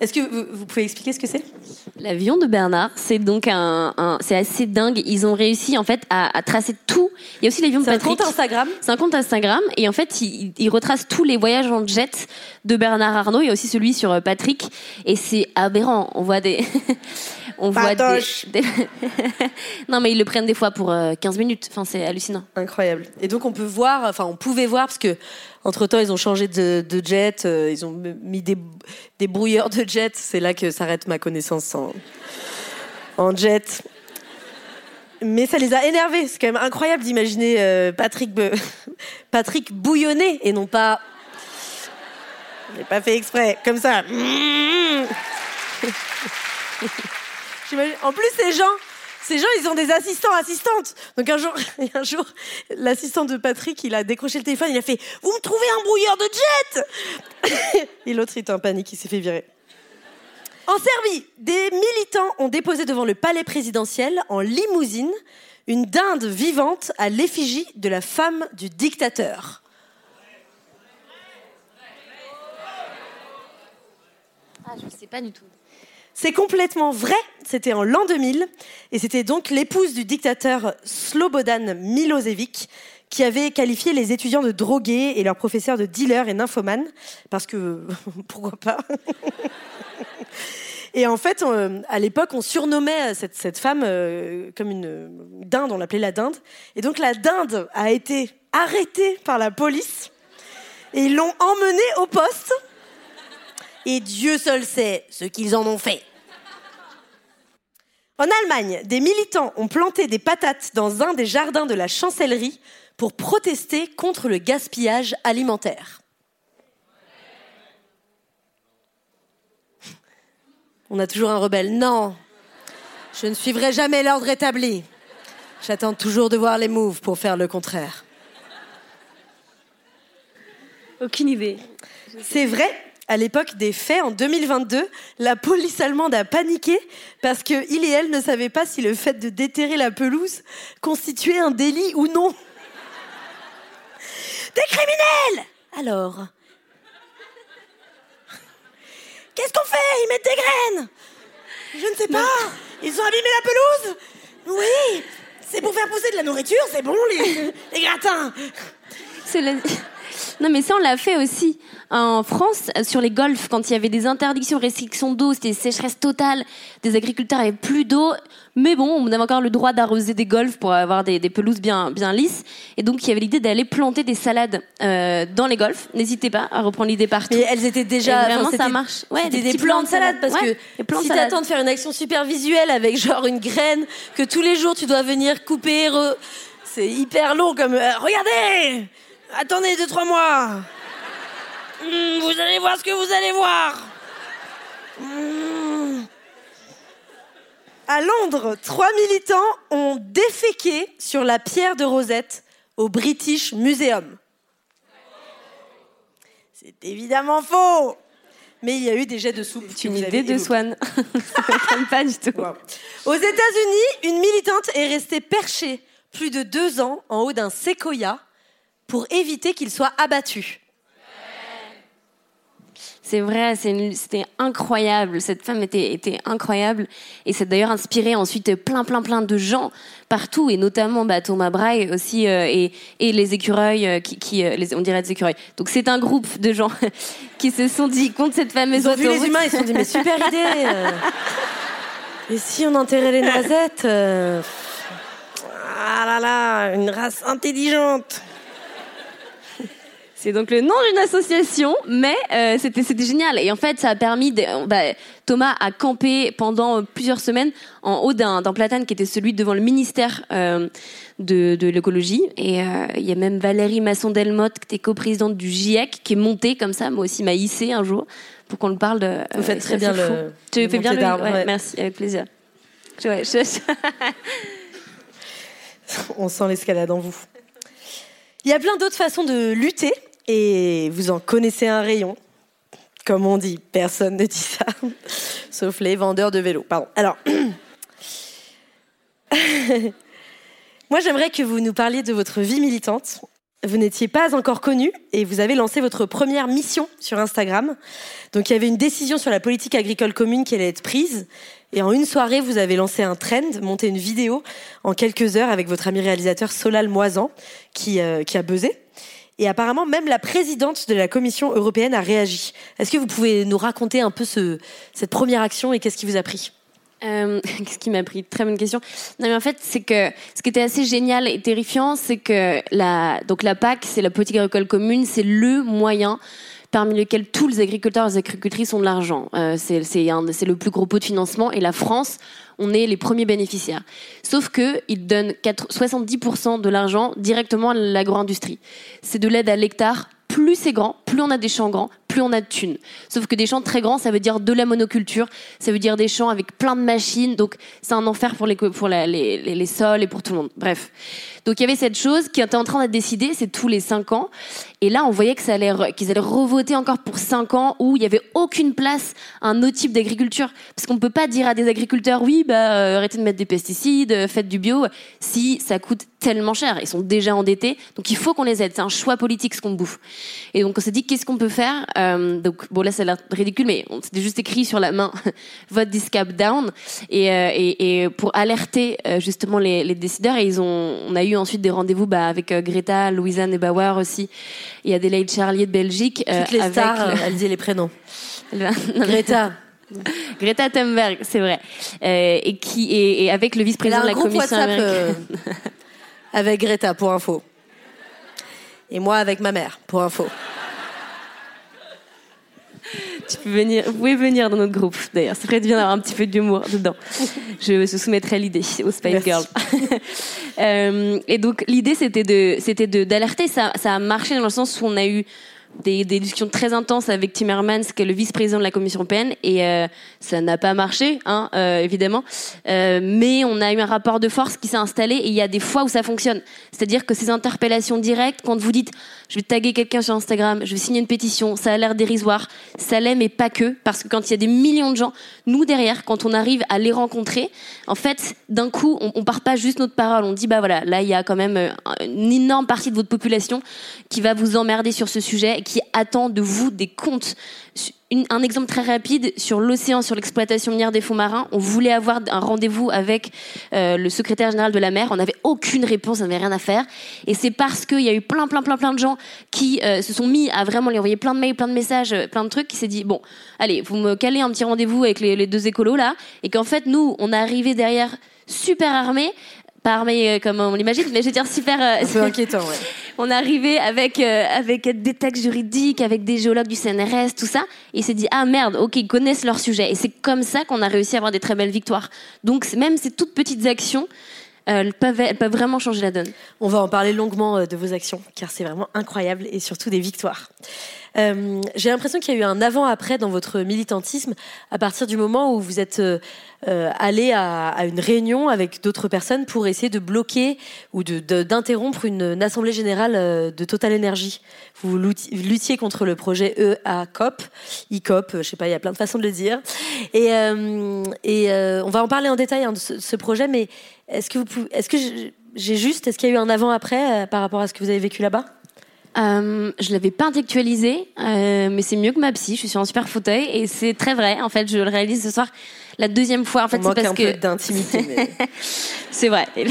Est-ce que vous, vous pouvez expliquer ce que c'est? L'avion de Bernard, c'est donc un, un- c'est assez dingue. Ils ont réussi en fait à, à tracer tout. Il y a aussi l'avion de C'est un Patrick. compte Instagram? C'est un compte Instagram et en fait, il, il retrace tous les voyages en jet de Bernard Arnault. Il y a aussi celui sur euh, Patrick et c'est aberrant. On voit des, on voit des, non, mais ils le prennent des fois pour 15 minutes. Enfin, c'est hallucinant. Incroyable. Et donc, on peut voir, enfin, on pouvait voir, parce que entre temps, ils ont changé de, jet, ils ont mis des, des brouilleurs de jet. C'est là que s'arrête ma connaissance en, en jet mais ça les a énervés. C'est quand même incroyable d'imaginer euh, Patrick, Patrick bouillonner et non pas. Je l'ai pas fait exprès, comme ça. en plus, ces gens, ces gens, ils ont des assistants, assistantes. Donc un jour, un jour, l'assistant de Patrick, il a décroché le téléphone, il a fait Vous me trouvez un brouilleur de jet Et l'autre, il était en panique, il s'est fait virer. En Serbie, des militants ont déposé devant le palais présidentiel, en limousine, une dinde vivante à l'effigie de la femme du dictateur. Ah, je ne sais pas du tout. C'est complètement vrai, c'était en l'an 2000, et c'était donc l'épouse du dictateur Slobodan Milosevic qui avait qualifié les étudiants de drogués et leurs professeurs de dealers et nymphomanes, parce que pourquoi pas? Et en fait, à l'époque, on surnommait cette, cette femme euh, comme une dinde, on l'appelait la dinde. Et donc la dinde a été arrêtée par la police. Et l'ont emmenée au poste. Et Dieu seul sait ce qu'ils en ont fait. En Allemagne, des militants ont planté des patates dans un des jardins de la chancellerie pour protester contre le gaspillage alimentaire. On a toujours un rebelle. Non, je ne suivrai jamais l'ordre établi. J'attends toujours de voir les moves pour faire le contraire. Aucune idée. C'est vrai, à l'époque des faits, en 2022, la police allemande a paniqué parce qu'il et elle ne savaient pas si le fait de déterrer la pelouse constituait un délit ou non. Des criminels Alors, Qu'est-ce qu'on fait? Ils mettent des graines Je ne sais pas. Ils ont abîmé la pelouse Oui. C'est pour faire pousser de la nourriture, c'est bon les, les gratins. Non mais ça on l'a fait aussi en France sur les golfs quand il y avait des interdictions, restrictions d'eau, c'était sécheresse totale, des agriculteurs avaient plus d'eau, mais bon, on avait encore le droit d'arroser des golfs pour avoir des, pelouses bien, bien lisses. Et donc, il y avait l'idée d'aller planter des salades euh, dans les golfs. N'hésitez pas à reprendre l'idée partout. Et elles étaient déjà... vraiment, ça marche. Ouais, des, des plants de salade. Parce que si t'attends de faire une action super visuelle avec genre une graine que tous les jours tu dois venir couper... C'est hyper long comme... Euh, regardez Attendez deux, trois mois hmm, Vous allez voir ce que vous allez voir hmm. À Londres, trois militants ont déféqué sur la pierre de Rosette au British Museum. C'est évidemment faux mais il y a eu des jets de soupe. C'est une idée de Swan. pas du tout. Aux États-Unis, une militante est restée perchée plus de deux ans en haut d'un séquoia pour éviter qu'il soit abattu. C'est vrai, c'était incroyable. Cette femme était, était incroyable. Et c'est d'ailleurs inspiré ensuite plein, plein, plein de gens partout, et notamment bah, Thomas Braille aussi, euh, et, et, les écureuils, euh, qui, qui euh, les, on dirait des écureuils. Donc c'est un groupe de gens qui se sont dit contre cette fameuse Ils ont vu les humains, ils se sont dit, mais super idée Et si on enterrait les noisettes Ah là là, une race intelligente c'est donc le nom d'une association, mais euh, c'était c'était génial. Et en fait, ça a permis. De, bah, Thomas a campé pendant plusieurs semaines en haut d'un platane qui était celui devant le ministère euh, de, de l'écologie. Et euh, il y a même Valérie Masson-Delmotte, qui était coprésidente du GIEC, qui est montée comme ça. Moi aussi, m'a hissé un jour pour qu'on le parle de. Vous faites très bien le. Tu fais bien le. Ouais, Merci, avec plaisir. Ouais, je... On sent l'escalade en vous. Il y a plein d'autres façons de lutter et vous en connaissez un rayon. Comme on dit, personne ne dit ça, sauf les vendeurs de vélos. Pardon. Alors, moi j'aimerais que vous nous parliez de votre vie militante. Vous n'étiez pas encore connu et vous avez lancé votre première mission sur Instagram. Donc il y avait une décision sur la politique agricole commune qui allait être prise. Et en une soirée, vous avez lancé un trend, monté une vidéo en quelques heures avec votre ami réalisateur Solal Moisan qui, euh, qui a buzzé. Et apparemment, même la présidente de la Commission européenne a réagi. Est-ce que vous pouvez nous raconter un peu ce, cette première action et qu'est-ce qui vous a pris? Euh, Qu'est-ce qui m'a pris? Très bonne question. Non, mais en fait, c'est que ce qui était assez génial et terrifiant, c'est que donc la PAC, c'est la politique agricole commune, c'est le moyen parmi lesquels tous les agriculteurs et les agricultrices ont de l'argent. Euh, c'est le plus gros pot de financement et la France, on est les premiers bénéficiaires. Sauf que ils donnent 70% de l'argent directement à l'agro-industrie. C'est de l'aide à l'hectare. Plus c'est grand, plus on a des champs grands, plus on a de thunes. Sauf que des champs très grands, ça veut dire de la monoculture, ça veut dire des champs avec plein de machines, donc c'est un enfer pour les, pour les, les, sols et pour tout le monde. Bref. Donc il y avait cette chose qui était en train d'être décidée, c'est tous les cinq ans. Et là, on voyait que ça qu'ils allaient revoter encore pour cinq ans où il n'y avait aucune place à un autre type d'agriculture. Parce qu'on ne peut pas dire à des agriculteurs, oui, bah, euh, arrêtez de mettre des pesticides, euh, faites du bio, si ça coûte tellement cher. Ils sont déjà endettés. Donc il faut qu'on les aide. C'est un choix politique ce qu'on bouffe. Et donc on s'est dit, qu'est-ce qu'on peut faire euh, Donc bon, là, ça a l'air ridicule, mais on s'était juste écrit sur la main, vote this cap down. Et, euh, et, et pour alerter justement les, les décideurs. Et ils ont, on a eu ensuite des rendez-vous bah, avec euh, Greta, Louisanne et Bauer aussi. Il y a Adelaide Charlier de Belgique. Euh, Toutes les stars, elle dit les prénoms. Greta. Greta Thunberg, c'est vrai. Euh, et qui et, avec le vice-président de la Commission WhatsApp, américaine. avec Greta pour info. Et moi avec ma mère pour info. Tu peux venir, vous pouvez venir dans notre groupe d'ailleurs. Ça ferait bien d'avoir un petit peu d'humour dedans. Je soumettrai l'idée aux Spice Girls. euh, et donc l'idée c'était de, c'était de d'alerter. Ça, ça a marché dans le sens où on a eu des, des, discussions très intenses avec Timmermans, qui est le vice-président de la Commission européenne, et euh, ça n'a pas marché, hein, euh, évidemment. Euh, mais on a eu un rapport de force qui s'est installé, et il y a des fois où ça fonctionne. C'est-à-dire que ces interpellations directes, quand vous dites, je vais taguer quelqu'un sur Instagram, je vais signer une pétition, ça a l'air dérisoire, ça l'est, mais pas que, parce que quand il y a des millions de gens, nous derrière, quand on arrive à les rencontrer, en fait, d'un coup, on, on part pas juste notre parole, on dit, bah voilà, là, il y a quand même une énorme partie de votre population qui va vous emmerder sur ce sujet qui attend de vous des comptes. Un exemple très rapide sur l'océan, sur l'exploitation minière des fonds marins. On voulait avoir un rendez-vous avec euh, le secrétaire général de la mer. On n'avait aucune réponse, on n'avait rien à faire. Et c'est parce qu'il y a eu plein, plein, plein, plein de gens qui euh, se sont mis à vraiment lui envoyer plein de mails, plein de messages, euh, plein de trucs, qui s'est dit bon, allez, vous me calez un petit rendez-vous avec les, deux écolos là, et qu'en fait nous, on est arrivé derrière super armés pas armé euh, comme on l'imagine, mais je veux dire super. Euh, un peu inquiétant, ouais. on est arrivé avec euh, avec des textes juridiques, avec des géologues du CNRS, tout ça, et il s'est dit ah merde, ok, ils connaissent leur sujet, et c'est comme ça qu'on a réussi à avoir des très belles victoires. Donc même ces toutes petites actions. elles, peuvent, elles peuvent vraiment changer la donne. On va en parler longuement de vos actions, car c'est vraiment incroyable et surtout des victoires. Euh, J'ai l'impression qu'il y a eu un avant-après dans votre militantisme à partir du moment où vous êtes euh, allé à, une réunion avec d'autres personnes pour essayer de bloquer ou d'interrompre une, assemblée générale euh, de Total Energy. Vous luttiez contre le projet EACOP, ICOP, je sais pas, il y a plein de façons de le dire. Et, euh, euh, on va en parler en détail hein, de ce, projet, mais est-ce que vous est-ce que j'ai juste, est-ce qu'il y a eu un avant-après euh, par rapport à ce que vous avez vécu là-bas? Euh, je l'avais pas intellectualisé, euh, mais c'est mieux que ma psy. Je suis sur un super fauteuil et c'est très vrai. En fait, je le réalise ce soir la deuxième fois. En fait, c'est parce un que peu d'intimité. Mais... c'est vrai. ne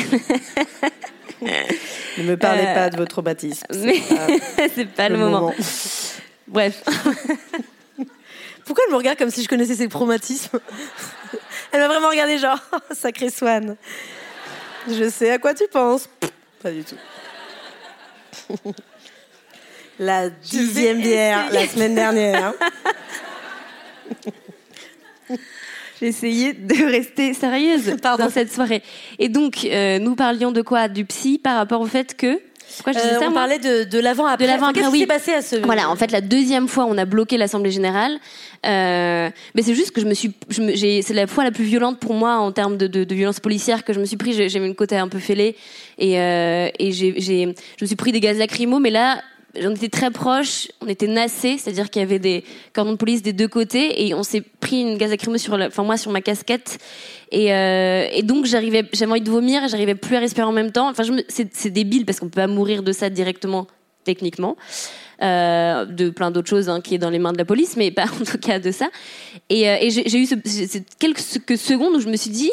me parlez euh... pas de vos traumatismes. Mais c'est pas, pas, le, le moment. moment. Bref. Pourquoi elle me regarde comme si je connaissais ses traumatismes Elle m'a vraiment regardé genre, sacré Swan. Je sais à quoi tu penses. Pas du tout. La dixième bière la semaine dernière. J'ai essayé de rester sérieuse Pardon. dans cette soirée. Et donc, euh, nous parlions de quoi? Du psy par rapport au fait que pourquoi je disais euh, ça, on parlait de, de l'avant-après. De l'avant-après, Qu'est-ce oui. qui s'est passé à ce Voilà, en fait, la deuxième fois, on a bloqué l'Assemblée générale. Euh, mais c'est juste que je me suis, c'est la fois la plus violente pour moi en termes de, de, de violence policière que je me suis pris. J'ai mis le côté un peu fêlé et, euh, et j'ai, je me suis pris des gaz lacrymaux. Mais là, j'en étais très proche, on était nassés, c'est-à-dire qu'il y avait des cordons de police des deux côtés et on s'est pris une gaz lacrymo sur, enfin moi sur ma casquette et, euh, et donc j'arrivais, j'avais envie de vomir, j'arrivais plus à respirer en même temps. Enfin, c'est débile parce qu'on peut pas mourir de ça directement techniquement. Euh, de plein d'autres choses hein, qui est dans les mains de la police, mais pas en tout cas de ça. Et, euh, j'ai eu ce, quelques secondes où je me suis dit,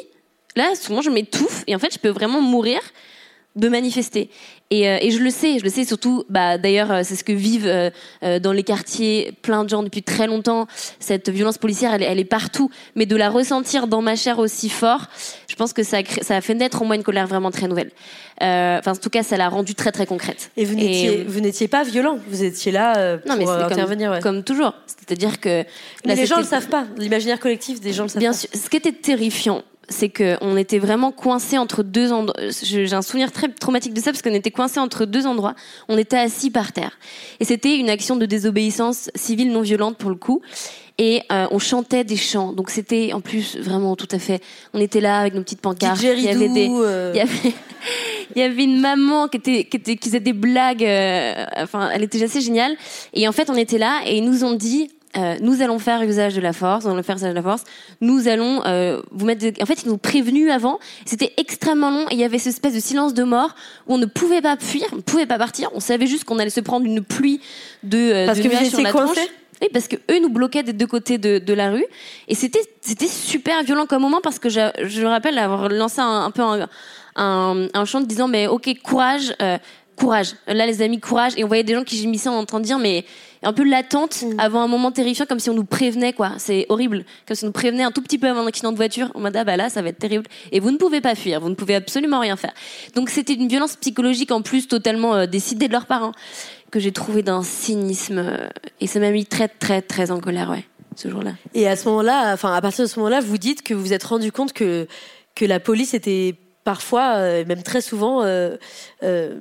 là, souvent je m'étouffe et en fait je peux vraiment mourir de manifester. Et, euh, et, je le sais, je le sais surtout, bah, d'ailleurs, euh, c'est ce que vivent euh, dans les quartiers plein de gens depuis très longtemps. Cette violence policière, elle, elle, est partout. Mais de la ressentir dans ma chair aussi fort, je pense que ça a, ça a fait naître en moi une colère vraiment très nouvelle. Enfin, en tout cas, ça l'a rendue très très concrète. Et vous n'étiez, pas violent, vous étiez là pour non, mais intervenir. Comme, comme toujours. C'est-à-dire que... Mais les gens ne le savent pas. L'imaginaire collectif des gens le savent Bien pas. sûr. Ce qui était terrifiant, c'est qu'on était vraiment coincés entre deux endroits. J'ai un souvenir très traumatique de ça parce qu'on était coincés entre deux endroits. On était assis par terre. Et c'était une action de désobéissance civile non violente pour le coup. Et euh, on chantait des chants. Donc c'était en plus vraiment tout à fait. On était là avec nos petites pancartes. Il y avait des. Euh. Il, y avait... il y avait une maman qui était qui était qui faisait des blagues. Euh... Enfin, elle était assez géniale. Et en fait, on était là et ils nous ont dit euh, nous allons faire usage de la force, nous allons faire usage de la force. Nous allons euh, vous mettre. En fait, ils nous ont prévenus avant. C'était extrêmement long et il y avait cette espèce de silence de mort où on ne pouvait pas fuir, on ne pouvait pas partir. On savait juste qu'on allait se prendre une pluie de euh, parce de que vous sur la tronche. Oui, parce que eux nous bloquaient des deux côtés de, de la rue et c'était c'était super violent comme moment parce que je, je me rappelle avoir lancé un, un peu un, un, un chant disant mais ok courage. Euh, courage. Là, les amis, courage. Et on voyait des gens qui gémissaient en train de dire, mais un peu l'attente mm. avant un moment terrifiant, comme si on nous prévenait, quoi. C'est horrible. Comme si on nous prévenait un tout petit peu avant un accident de voiture. On m'a dit, ah bah là, ça va être terrible. Et vous ne pouvez pas fuir. Vous ne pouvez absolument rien faire. Donc, c'était une violence psychologique, en plus, totalement euh, décidée de leurs parents, que j'ai trouvé d'un cynisme. Euh, et ça m'a mis très, très, très en colère, ouais, ce jour-là. Et à ce moment-là, enfin, à partir de ce moment-là, vous dites que vous vous êtes rendu compte que, que la police était parfois, euh, même très souvent, euh, euh,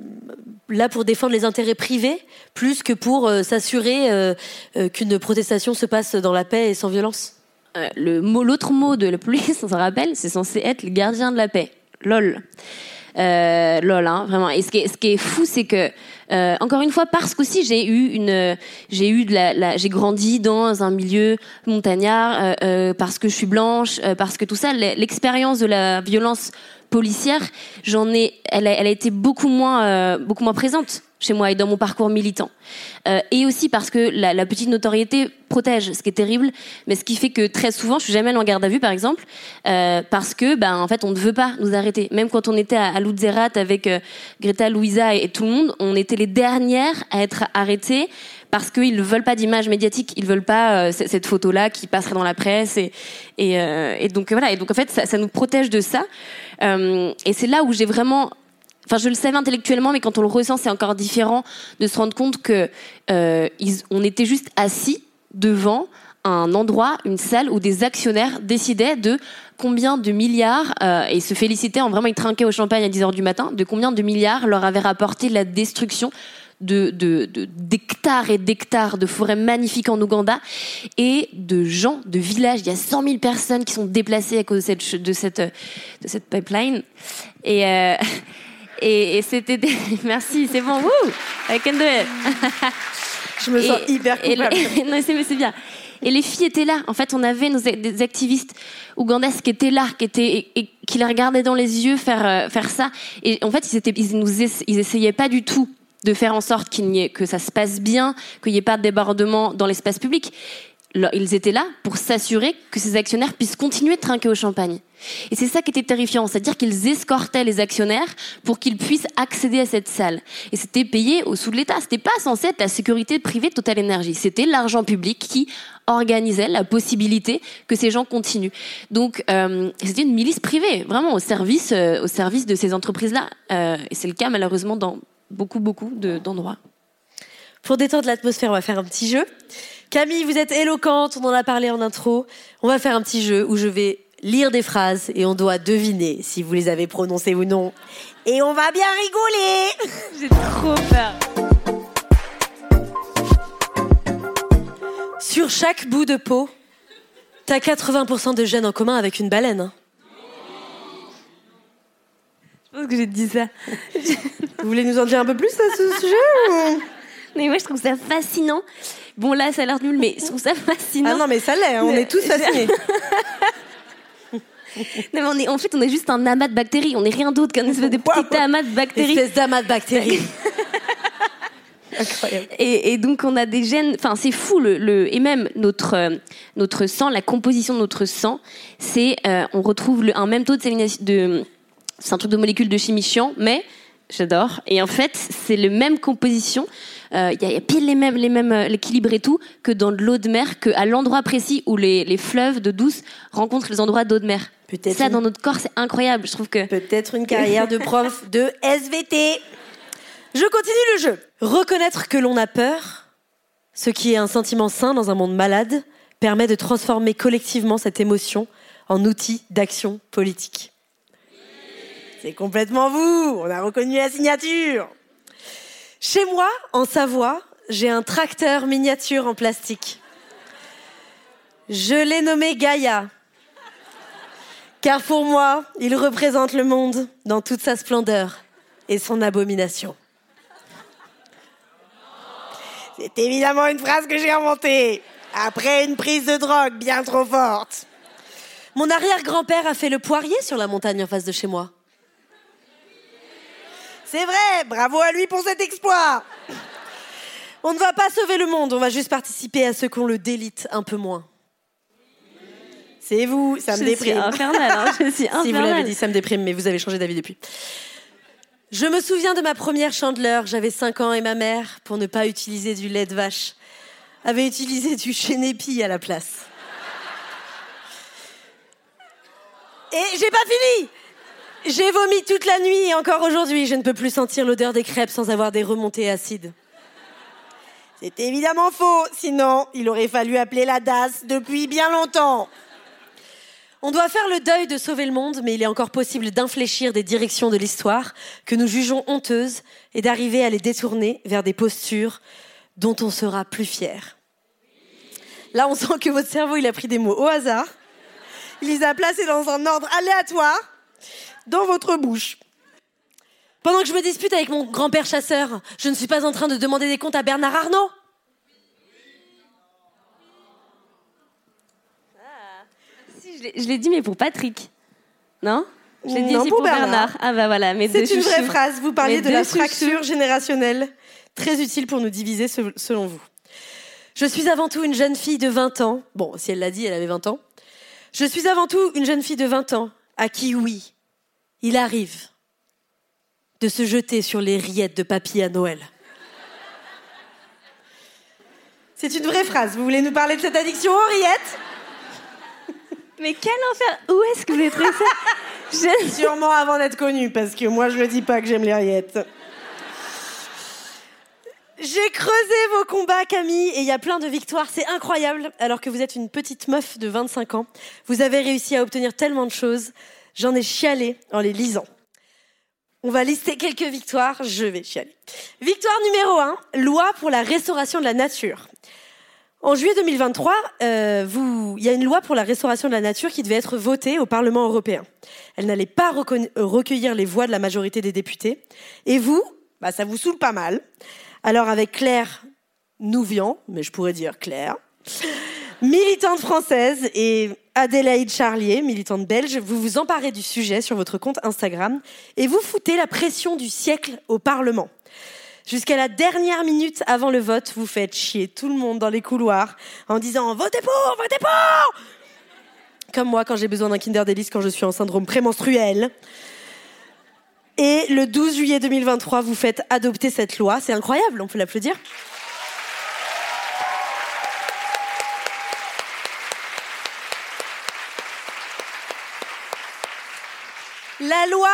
là pour défendre les intérêts privés, plus que pour s'assurer qu'une protestation se passe dans la paix et sans violence. le l'autre mot de la police, on se rappelle, c'est censé être le gardien de la paix. Lol. Lol, hein, vraiment. Et ce qui est, ce qui est fou, c'est que encore une fois, parce qu'aussi j'ai eu une, j'ai eu de la, j'ai grandi dans un milieu montagnard, parce que je suis blanche, parce que tout ça, l'expérience de la violence policière, j'en ai, elle a, elle a été beaucoup moins, beaucoup moins présente chez moi et dans mon parcours militant. Euh, et aussi parce que la, la, petite notoriété protège, ce qui est terrible, mais ce qui fait que très souvent, je suis jamais allée en garde à vue, par exemple, euh, parce que, ben, en fait, on ne veut pas nous arrêter. Même quand on était à, à Lutzerat avec euh, Greta, Louisa et, tout le monde, on était les dernières à être arrêtées parce qu'ils ne veulent pas d'image médiatique, ils veulent pas euh, cette photo-là qui passerait dans la presse et, euh, donc voilà. Et donc en fait, ça, nous protège de ça. et c'est là où j'ai vraiment Enfin, je le savais intellectuellement, mais quand on le ressent, c'est encore différent de se rendre compte que euh, on était juste assis devant un endroit, une salle où des actionnaires décidaient de combien de milliards, euh, et se félicitaient, en vraiment ils trinquaient au champagne à 10 heures du matin, de combien de milliards leur avait rapporté la destruction de, de, d'hectares et d'hectares de forêts magnifiques en Ouganda et de gens, de villages. Il y a 100 000 personnes qui sont déplacées à cause de cette, de cette, de cette pipeline. Et, euh, et, et c'était des... merci, c'est bon, wouh, I can do it. Je me sens et, hyper coupable. Et, non, c'est bien. Et les filles étaient là. En fait, on avait nos, des activistes ougandaises qui étaient là, qui étaient et, et qui les regardaient dans les yeux faire euh, faire ça. Et en fait, ils étaient, ils nous, ils essayaient pas du tout de faire en sorte qu'il n'y ait que ça se passe bien, qu'il n'y ait pas de débordement dans l'espace public ils étaient là pour s'assurer que ces actionnaires puissent continuer de trinquer au champagne. Et c'est ça qui était terrifiant, c'est-à-dire qu'ils escortaient les actionnaires pour qu'ils puissent accéder à cette salle. Et c'était payé au sous de l'État. C'était pas censé être la sécurité privée de Total Energy. C'était l'argent public qui organisait la possibilité que ces gens continuent. Donc euh, c'était une milice privée, vraiment au service, euh, au service de ces entreprises-là. Euh, et c'est le cas malheureusement dans beaucoup beaucoup d'endroits. pour détendre l'atmosphère, on va faire un petit jeu. Camille, vous êtes éloquente, on en a parlé en intro. On va faire un petit jeu où je vais lire des phrases et on doit deviner si vous les avez prononcées ou non. Et on va bien rigoler J'ai trop peur. Sur chaque bout de peau, t'as 80% de gènes en commun avec une baleine. Hein. Je pense que j'ai dit ça. vous voulez nous en dire un peu plus à ce sujet ou... Mais moi, je trouve ça fascinant. Bon, là, ça a l'air nul, mais je trouve ça fascinant. Ah non, mais ça l'est, on est tous fascinés. non, mais on est, en fait, on est juste un amas de bactéries. On n'est rien d'autre qu'un espèce de petit amas de bactéries. Espèce d'amas de bactéries. Incroyable. Et, et, donc on a des gènes, enfin c'est fou le, le, et même notre euh, notre sang, la composition de notre sang, c'est euh, on retrouve le, un même taux de, de c'est un truc de molécules de chimie chiant, mais J'adore. Et en fait, c'est le même composition. Euh, il y, a pile les mêmes, les mêmes, euh, l'équilibre et tout que dans de l'eau de mer, que à l'endroit précis où les, les fleuves de douce rencontrent les endroits d'eau de mer. Peut-être Ça, une- dans notre corps, c'est incroyable. Je trouve que. Peut-être une carrière de prof de SVT. Je continue le jeu. Reconnaître que l'on a peur, ce qui est un sentiment sain dans un monde malade, permet de transformer collectivement cette émotion en outil d'action politique. C'est complètement vous, on a reconnu la signature. Chez moi, en Savoie, j'ai un tracteur miniature en plastique. Je l'ai nommé Gaïa. Car pour moi, il représente le monde dans toute sa splendeur et son abomination. C'est évidemment une phrase que j'ai inventée après une prise de drogue bien trop forte. Mon arrière-grand-père a fait le poirier sur la montagne en face de chez moi. C'est vrai, bravo à lui pour cet exploit. On ne va pas sauver le monde, on va juste participer à ce qu'on le délite un peu moins. C'est vous, ça me je suis déprime. infernale. hein, je suis Si vous l'avez dit, ça me déprime, mais vous avez changé d'avis depuis. Je me souviens de ma première chandeleur. J'avais 5 ans et ma mère, pour ne pas utiliser du lait de vache, avait utilisé du chénépi à la place. Et j'ai pas fini J'ai vomi toute la nuit et encore aujourd'hui, je ne peux plus sentir l'odeur des crêpes sans avoir des remontées acides. C'est évidemment faux, sinon il aurait fallu appeler la DAS depuis bien longtemps. On doit faire le deuil de sauver le monde, mais il est encore possible d'infléchir des directions de l'histoire que nous jugeons honteuses et d'arriver à les détourner vers des postures dont on sera plus fier. Là, on sent que votre cerveau, il a pris des mots au hasard. Il les a placés dans un ordre aléatoire dans votre bouche. Pendant que je me dispute avec mon grand-père chasseur, je ne suis pas en train de demander des comptes à Bernard Arnault. Si, je l'ai- dit, mais pour Patrick. Non? Je l'ai dit Non, aussi pour pour Bernard. Bernard. Ah bah voilà, mes deux C'est une vraie phrase. Vous parliez Mes de la chouchous. fracture générationnelle, très utile pour nous diviser se- selon vous. Je suis avant tout une jeune fille de 20 ans. Bon, si elle l'a dit, elle avait 20 ans. Je suis avant tout une jeune fille de 20 ans à qui, oui, il arrive de se jeter sur les rillettes de papy à Noël. C'est une vraie phrase. Vous voulez nous parler de cette addiction aux rillettes? Mais quel enfer Où est-ce que vous avez trouvé ça? Je- Sûrement avant d'être connue, parce que moi, je ne dis pas que j'aime les rillettes. J'ai creusé vos combats, Camille, et il y a plein de victoires. C'est incroyable. Alors que vous êtes une petite meuf de 25 ans, vous avez réussi à obtenir tellement de choses. J'en ai chialé en les lisant. On va lister quelques victoires. Je vais chialer. Victoire numéro 1, loi pour la restauration de la nature. En juillet 2023, euh, il y a une loi pour la restauration de la nature qui devait être votée au Parlement européen. Elle n'allait pas euh, recueillir les voix de la majorité des députés. Et vous, bah, ça vous saoule pas mal. Alors avec Claire Nouvian, mais je pourrais dire Claire, militante française, et Adélaïde Charlier, militante belge, vous vous emparez du sujet sur votre compte Instagram et vous foutez la pression du siècle au Parlement. Jusqu'à la dernière minute avant le vote, vous faites chier tout le monde dans les couloirs en disant votez pour, votez pour Comme moi quand j'ai besoin d'un Kinder Delice quand je suis en syndrome prémenstruel. Et le 12 juillet 2023, vous faites adopter cette loi. C'est incroyable, on peut l'applaudir. La loi,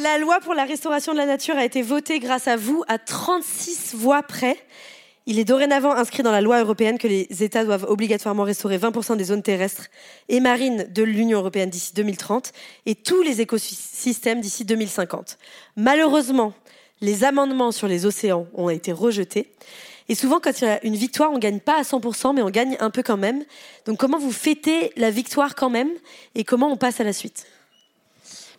la loi pour la restauration de la nature a été votée grâce à vous à 36 voix près. Il est dorénavant inscrit dans la loi européenne que les États doivent obligatoirement restaurer 20% des zones terrestres et marines de l'Union européenne d'ici 2030 et tous les écosystèmes d'ici 2050. Malheureusement, les amendements sur les océans ont été rejetés. Et souvent, quand il y a une victoire, on gagne pas à 100%, mais on gagne un peu quand même. Donc, comment vous fêtez la victoire quand même et comment on passe à la suite?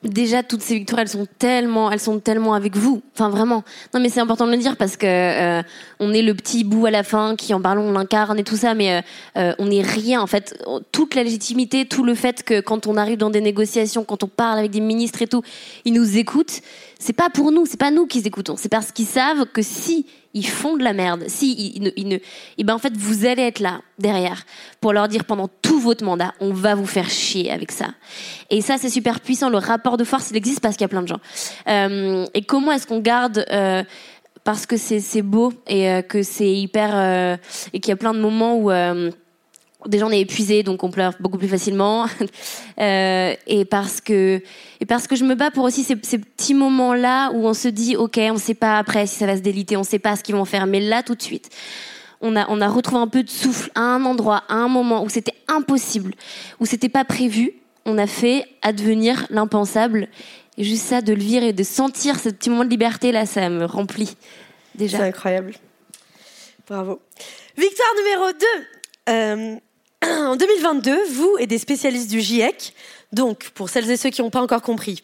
Déjà, toutes ces victoires, elles sont tellement, elles sont tellement avec vous. Enfin, vraiment. Non, mais c'est important de le dire parce que euh, on est le petit bout à la fin qui, en parlant, on l'incarne et tout ça, mais euh, euh, on n'est rien. En fait, toute la légitimité, tout le fait que quand on arrive dans des négociations, quand on parle avec des ministres et tout, ils nous écoutent. C'est pas pour nous, c'est pas nous qu'ils écoutons. C'est parce qu'ils savent que si ils font de la merde, si ils, ne, ils ne, et ben en fait vous allez être là derrière pour leur dire pendant tout votre mandat, on va vous faire chier avec ça. Et ça c'est super puissant. Le rapport de force il existe parce qu'il y a plein de gens. Euh, et comment est-ce qu'on garde euh, parce que c'est beau et euh, que c'est hyper euh, et qu'il y a plein de moments où euh, déjà on est épuisé donc on pleure beaucoup plus facilement euh, et parce que et parce que je me bats pour aussi ces, petits moments là où on se dit ok on sait pas après si ça va se déliter on sait pas ce qu'ils vont faire mais là tout de suite on a on a retrouvé un peu de souffle à un endroit à un moment où c'était impossible où c'était pas prévu on a fait advenir l'impensable et juste ça de le vivre et de sentir ce petit moment de liberté là ça me remplit déjà C'est incroyable. Bravo. Victoire numéro 2. Euh, en 2022, vous et des spécialistes du GIEC, donc pour celles et ceux qui n'ont pas encore compris,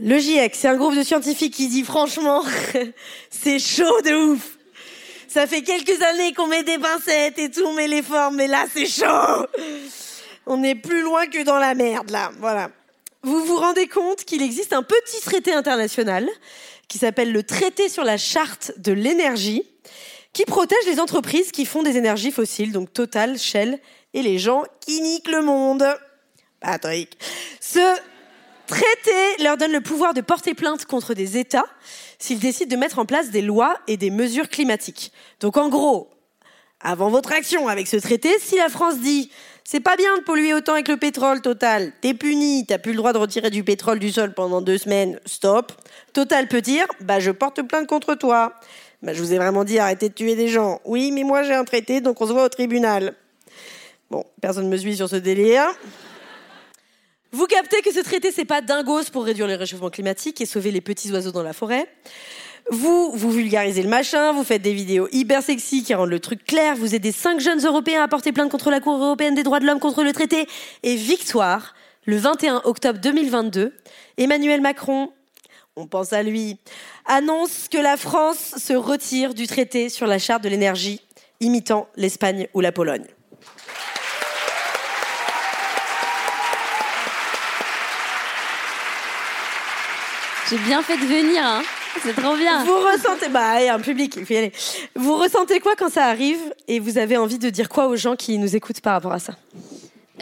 le GIEC, c'est un groupe de scientifiques qui dit franchement, c'est chaud de ouf. Ça fait quelques années qu'on met des pincettes et tout, on met les formes, mais là c'est chaud. On est plus loin que dans la merde là, voilà. Vous vous rendez compte qu'il existe un petit traité international qui s'appelle le traité sur la charte de l'énergie, qui protège les entreprises qui font des énergies fossiles, donc Total, Shell, et les gens qui niquent le monde. Patrick. Ce traité leur donne le pouvoir de porter plainte contre des États s'ils décident de mettre en place des lois et des mesures climatiques. Donc en gros, avant votre action avec ce traité, si la France dit c'est pas bien de polluer autant avec le pétrole, Total, t'es puni, t'as plus le droit de retirer du pétrole du sol pendant deux semaines, stop. Total peut dire bah je porte plainte contre toi. Bah, je vous ai vraiment dit arrêtez de tuer des gens. Oui, mais moi j'ai un traité, donc on se voit au tribunal. Bon, personne ne me suit sur ce délire. Vous captez que ce traité, c'est pas dingos pour réduire le réchauffement climatique et sauver les petits oiseaux dans la forêt. Vous, vous vulgarisez le machin, vous faites des vidéos hyper sexy qui rendent le truc clair, vous aidez cinq jeunes Européens à porter plainte contre la Cour européenne des droits de l'homme contre le traité. Et victoire, le 21 octobre 2022, Emmanuel Macron, on pense à lui, annonce que la France se retire du traité sur la charte de l'énergie, imitant l'Espagne ou la Pologne. j'ai bien fait de venir hein. c'est trop bien Vous ressentez, bah, il y a un public, il faut y aller. Vous ressentez quoi quand ça arrive et vous avez envie de dire quoi aux gens qui nous écoutent par rapport à ça?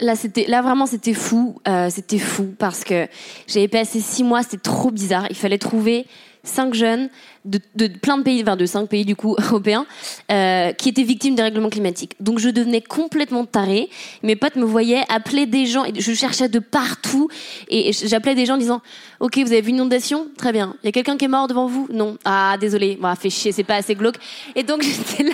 Là, c'était, là vraiment, c'était fou. Euh, c'était fou parce que j'avais passé six mois, c'était trop bizarre. Il fallait trouver cinq jeunes de, plein de pays, enfin de cinq pays du coup européens, euh, qui étaient victimes des règlements climatiques. Donc je devenais complètement tarée. Mes potes me voyaient appeler des gens, et je cherchais de partout, et j'appelais des gens en disant Ok, vous avez vu une inondation? Très bien. Il y a quelqu'un qui est mort devant vous? Non. Ah, désolé. Bon, fait chier, c'est pas assez glauque. Et donc j'étais là.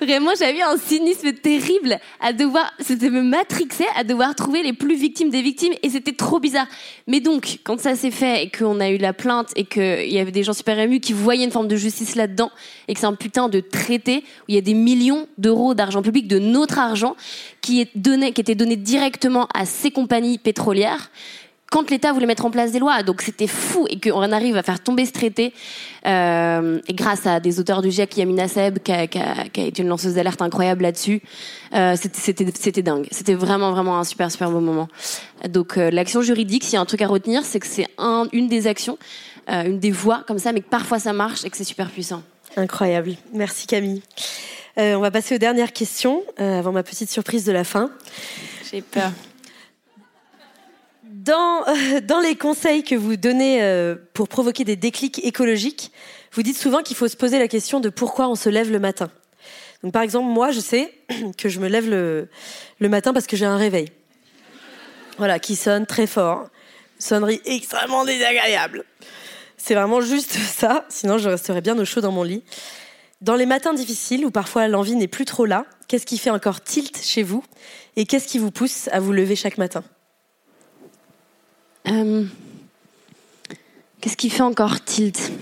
Vraiment, j'avais un cynisme terrible à devoir, c'était me matrixer à devoir trouver les plus victimes des victimes, et c'était trop bizarre. Mais donc, quand ça s'est fait et qu'on a eu la plainte et qu'il y avait des gens super émus qui voyaient une forme de justice là-dedans et que c'est un putain de traité où il y a des millions d'euros d'argent public, de notre argent, qui est donné, qui était donné directement à ces compagnies pétrolières quand l'État voulait mettre en place des lois. Donc c'était fou et qu'on arrive à faire tomber ce traité euh, et grâce à des auteurs du GIEC, Yamina Seb, qui a, qui a, qui a été une lanceuse d'alerte incroyable là-dessus, euh, c'était dingue. C'était vraiment vraiment un super super beau moment. Donc euh, l'action juridique, s'il y a un truc à retenir, c'est que c'est un, une des actions, euh, une des voies comme ça, mais que parfois ça marche et que c'est super puissant. Incroyable. Merci Camille. Euh, on va passer aux dernières questions euh, avant ma petite surprise de la fin. J'ai peur. Dans, dans les conseils que vous donnez euh, pour provoquer des déclics écologiques, vous dites souvent qu'il faut se poser la question de pourquoi on se lève le matin. Par exemple, moi, je sais que je me lève le, le matin parce que j'ai un réveil. Voilà, qui sonne très fort. Sonnerie extrêmement désagréable. C'est vraiment juste ça, sinon je resterais bien au chaud dans mon lit. Dans les matins difficiles où parfois l'envie n'est plus trop là, qu'est-ce qui fait encore tilt chez vous et qu'est-ce qui vous pousse à vous lever chaque matin? Euh, Qu'est-ce qui fait encore tilt?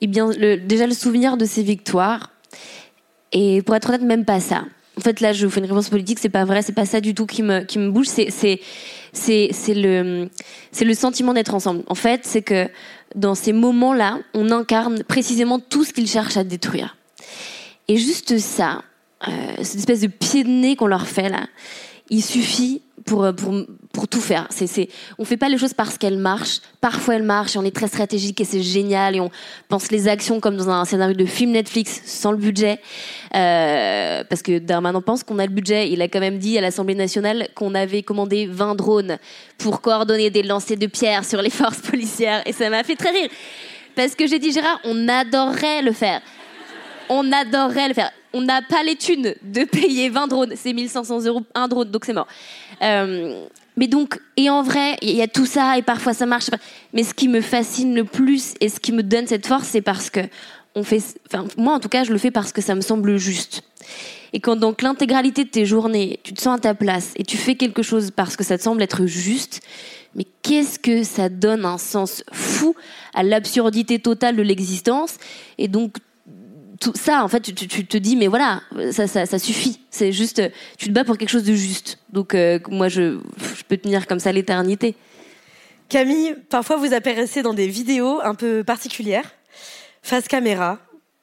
Eh bien, déjà le souvenir de ces victoires. Et pour être honnête, même pas ça. En fait, là, je vous fais une réponse politique, c'est pas vrai, c'est pas ça du tout qui me, qui me bouge, c'est, c'est, c'est, c'est le, c'est le sentiment d'être ensemble. En fait, c'est que dans ces moments-là, on incarne précisément tout ce qu'ils cherchent à détruire. Et juste ça, euh, cette espèce de pied de nez qu'on leur fait là, il suffit pour, euh, pour, pour tout faire. C'est, c'est, on fait pas les choses parce qu'elles marchent. Parfois elles marchent et on est très stratégique et c'est génial et on pense les actions comme dans un scénario de film Netflix sans le budget. Euh, parce que Darmanin pense qu'on a le budget. Il a quand même dit à l'Assemblée nationale qu'on avait commandé 20 drones pour coordonner des lancers de pierres sur les forces policières et ça m'a fait très rire. Parce que j'ai dit Gérard, on adorerait le faire. On adorerait le faire on n'a pas les de payer 20 drones. C'est 1500 euros un drone, donc c'est mort. Euh, mais donc, et en vrai, il y a tout ça, et parfois ça marche. Mais ce qui me fascine le plus et ce qui me donne cette force, c'est parce que on fait, moi en tout cas, je le fais parce que ça me semble juste. Et quand donc l'intégralité de tes journées, tu te sens à ta place et tu fais quelque chose parce que ça te semble être juste, mais qu'est-ce que ça donne un sens fou à l'absurdité totale de l'existence? Et donc tout ça, en fait, tu, te dis, mais voilà, ça, suffit. C'est juste, tu te bats pour quelque chose de juste. Donc, euh, moi, je, je peux tenir comme ça l'éternité. Camille, parfois vous apparaissez dans des vidéos un peu particulières, face caméra,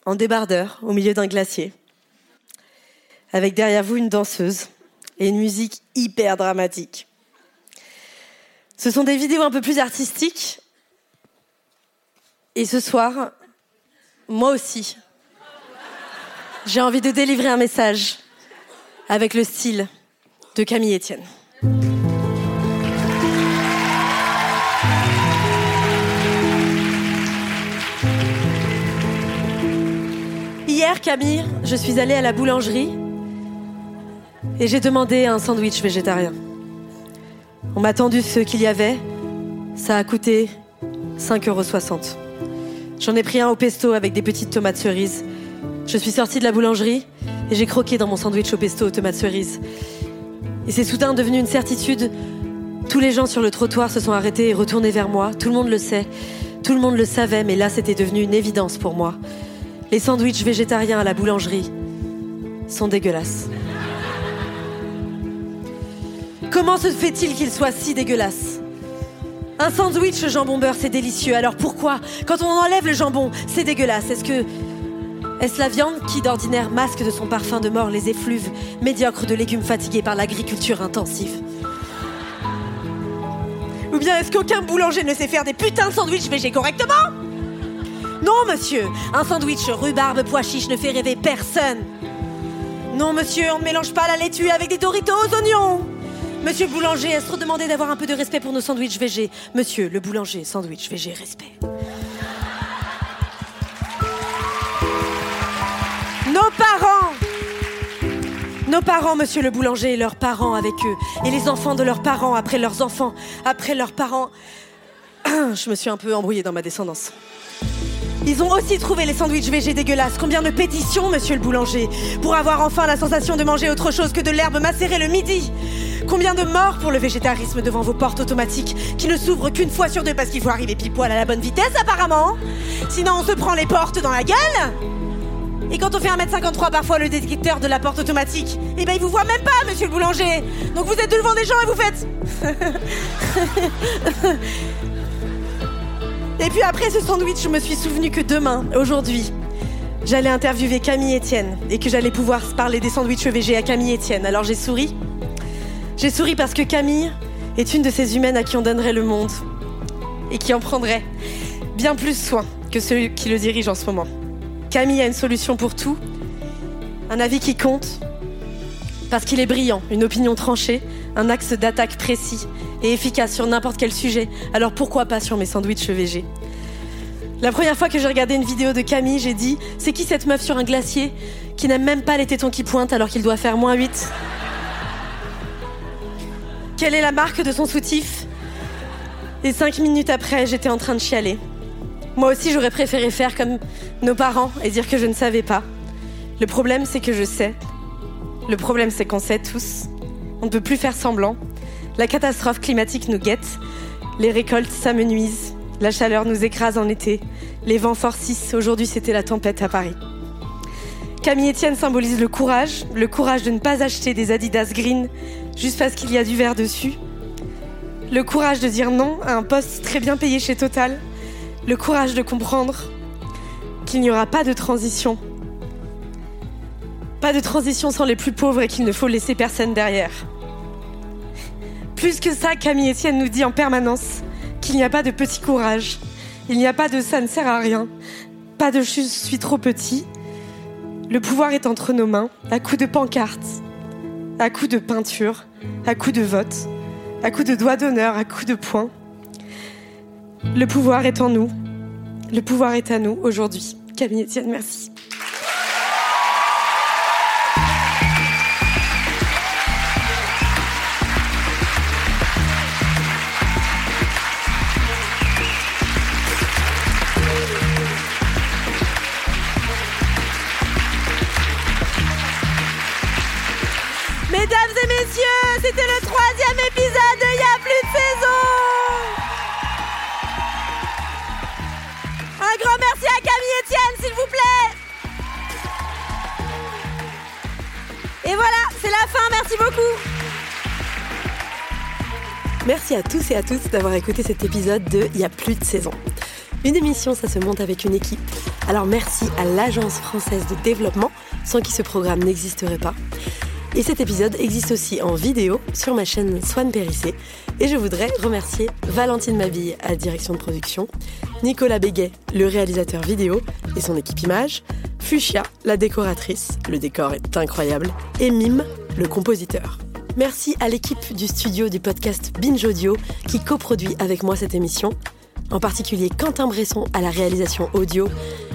en débardeur, au milieu d'un glacier, avec derrière vous une danseuse et une musique hyper dramatique. Ce sont des vidéos un peu plus artistiques. Et ce soir, moi aussi, j'ai envie de délivrer un message avec le style de Camille Etienne. Hier, Camille, je suis allée à la boulangerie et j'ai demandé un sandwich végétarien. On m'a tendu ce qu'il y avait. Ça a coûté 5,60 euros. J'en ai pris un au pesto avec des petites tomates cerises je suis sortie de la boulangerie et j'ai croqué dans mon sandwich au pesto aux tomates cerises. Et c'est soudain devenu une certitude. Tous les gens sur le trottoir se sont arrêtés et retournés vers moi. Tout le monde le sait. Tout le monde le savait, mais là c'était devenu une évidence pour moi. Les sandwichs végétariens à la boulangerie sont dégueulasses. Comment se fait-il qu'ils soient si dégueulasses? Un sandwich jambon beurre, c'est délicieux. Alors pourquoi, quand on enlève le jambon, c'est dégueulasse Est-ce que est-ce la viande qui d'ordinaire masque de son parfum de mort les effluves médiocres de légumes fatigués par l'agriculture intensive Ou bien est-ce qu'aucun boulanger ne sait faire des putains de sandwichs végés correctement Non, monsieur, un sandwich rhubarbe pois chiche ne fait rêver personne. Non, monsieur, on ne mélange pas la laitue avec des Doritos aux oignons. Monsieur boulanger, est-ce trop demandé d'avoir un peu de respect pour nos sandwichs végés? Monsieur le boulanger, sandwich végé, respect. Nos parents Nos parents, monsieur le boulanger, et leurs parents avec eux. Et les enfants de leurs parents après leurs enfants, après leurs parents. Je me suis un peu embrouillée dans ma descendance. Ils ont aussi trouvé les sandwichs végés dégueulasses. Combien de pétitions, monsieur le boulanger, pour avoir enfin la sensation de manger autre chose que de l'herbe macérée le midi? Combien de morts pour le végétarisme devant vos portes automatiques qui ne s'ouvrent qu'une fois sur deux parce qu'il faut arriver pile poil à la bonne vitesse apparemment? Sinon on se prend les portes dans la gueule? Et quand on fait 1m53 parfois le détecteur de la porte automatique, eh ben il vous voit même pas, monsieur le boulanger. Donc vous êtes devant des gens et vous faites. et puis après ce sandwich, je me suis souvenu que demain, aujourd'hui, j'allais interviewer Camille Etienne et que j'allais pouvoir parler des sandwichs VG à Camille Etienne. Alors j'ai souri. J'ai souri parce que Camille est une de ces humaines à qui on donnerait le monde et qui en prendrait bien plus soin que ceux qui le dirigent en ce moment. Camille a une solution pour tout, un avis qui compte, parce qu'il est brillant, une opinion tranchée, un axe d'attaque précis et efficace sur n'importe quel sujet. Alors pourquoi pas sur mes sandwichs VG La première fois que j'ai regardé une vidéo de Camille, j'ai dit C'est qui cette meuf sur un glacier qui n'aime même pas les tétons qui pointent alors qu'il doit faire moins 8 Quelle est la marque de son soutif? Et cinq minutes après, j'étais en train de chialer. Moi aussi, j'aurais préféré faire comme nos parents et dire que je ne savais pas. Le problème, c'est que je sais. Le problème, c'est qu'on sait tous. On ne peut plus faire semblant. La catastrophe climatique nous guette. Les récoltes s'amenuisent. La chaleur nous écrase en été. Les vents forcissent. Aujourd'hui, c'était la tempête à Paris. Camille Etienne symbolise le courage, le courage de ne pas acheter des Adidas Green juste parce qu'il y a du vert dessus. Le courage de dire non à un poste très bien payé chez Total le courage de comprendre qu'il n'y aura pas de transition. Pas de transition sans les plus pauvres et qu'il ne faut laisser personne derrière. Plus que ça, Camille Etienne nous dit en permanence qu'il n'y a pas de petit courage, il n'y a pas de ça ne sert à rien, pas de je suis trop petit. Le pouvoir est entre nos mains, à coups de pancartes, à coups de peinture, à coups de vote, à coups de doigts d'honneur, à coups de poing. Le pouvoir est en nous. Le pouvoir est à nous aujourd'hui. Camille Etienne, merci. Mesdames et messieurs, c'était le merci beaucoup. Merci à tous et à toutes d'avoir écouté cet épisode de Y a plus de saison. Une émission, ça se monte avec une équipe. Alors merci à l'Agence française de développement, sans qui ce programme n'existerait pas. Et cet épisode existe aussi en vidéo sur ma chaîne Swan Périssé. Et je voudrais remercier Valentine Mabille à la direction de production, Nicolas Béguet, le réalisateur vidéo et son équipe image, Fuchsia, la décoratrice, le décor est incroyable, et Mime, le compositeur. Merci à l'équipe du studio du podcast Binge Audio qui coproduit avec moi cette émission, en particulier Quentin Bresson à la réalisation audio,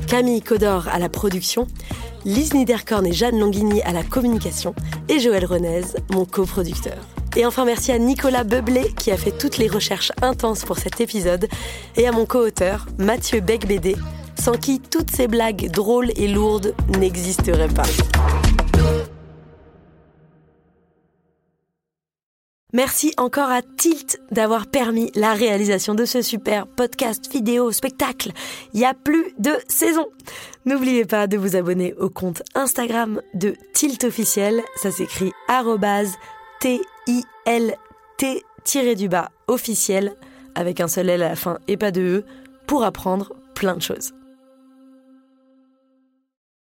Camille Codor à la production, Lise Niederkorn et Jeanne Longuigny à la communication et Joël Renez, mon coproducteur. Et enfin merci à Nicolas Beublé qui a fait toutes les recherches intenses pour cet épisode et à mon co-auteur Mathieu Becbédé, sans qui toutes ces blagues drôles et lourdes n'existeraient pas. Merci encore à Tilt d'avoir permis la réalisation de ce super podcast vidéo spectacle. Il y a plus de saison. N'oubliez pas de vous abonner au compte Instagram de Tilt officiel. Ça s'écrit T-I-L-T du bas officiel avec un seul L à la fin et pas de E pour apprendre plein de choses.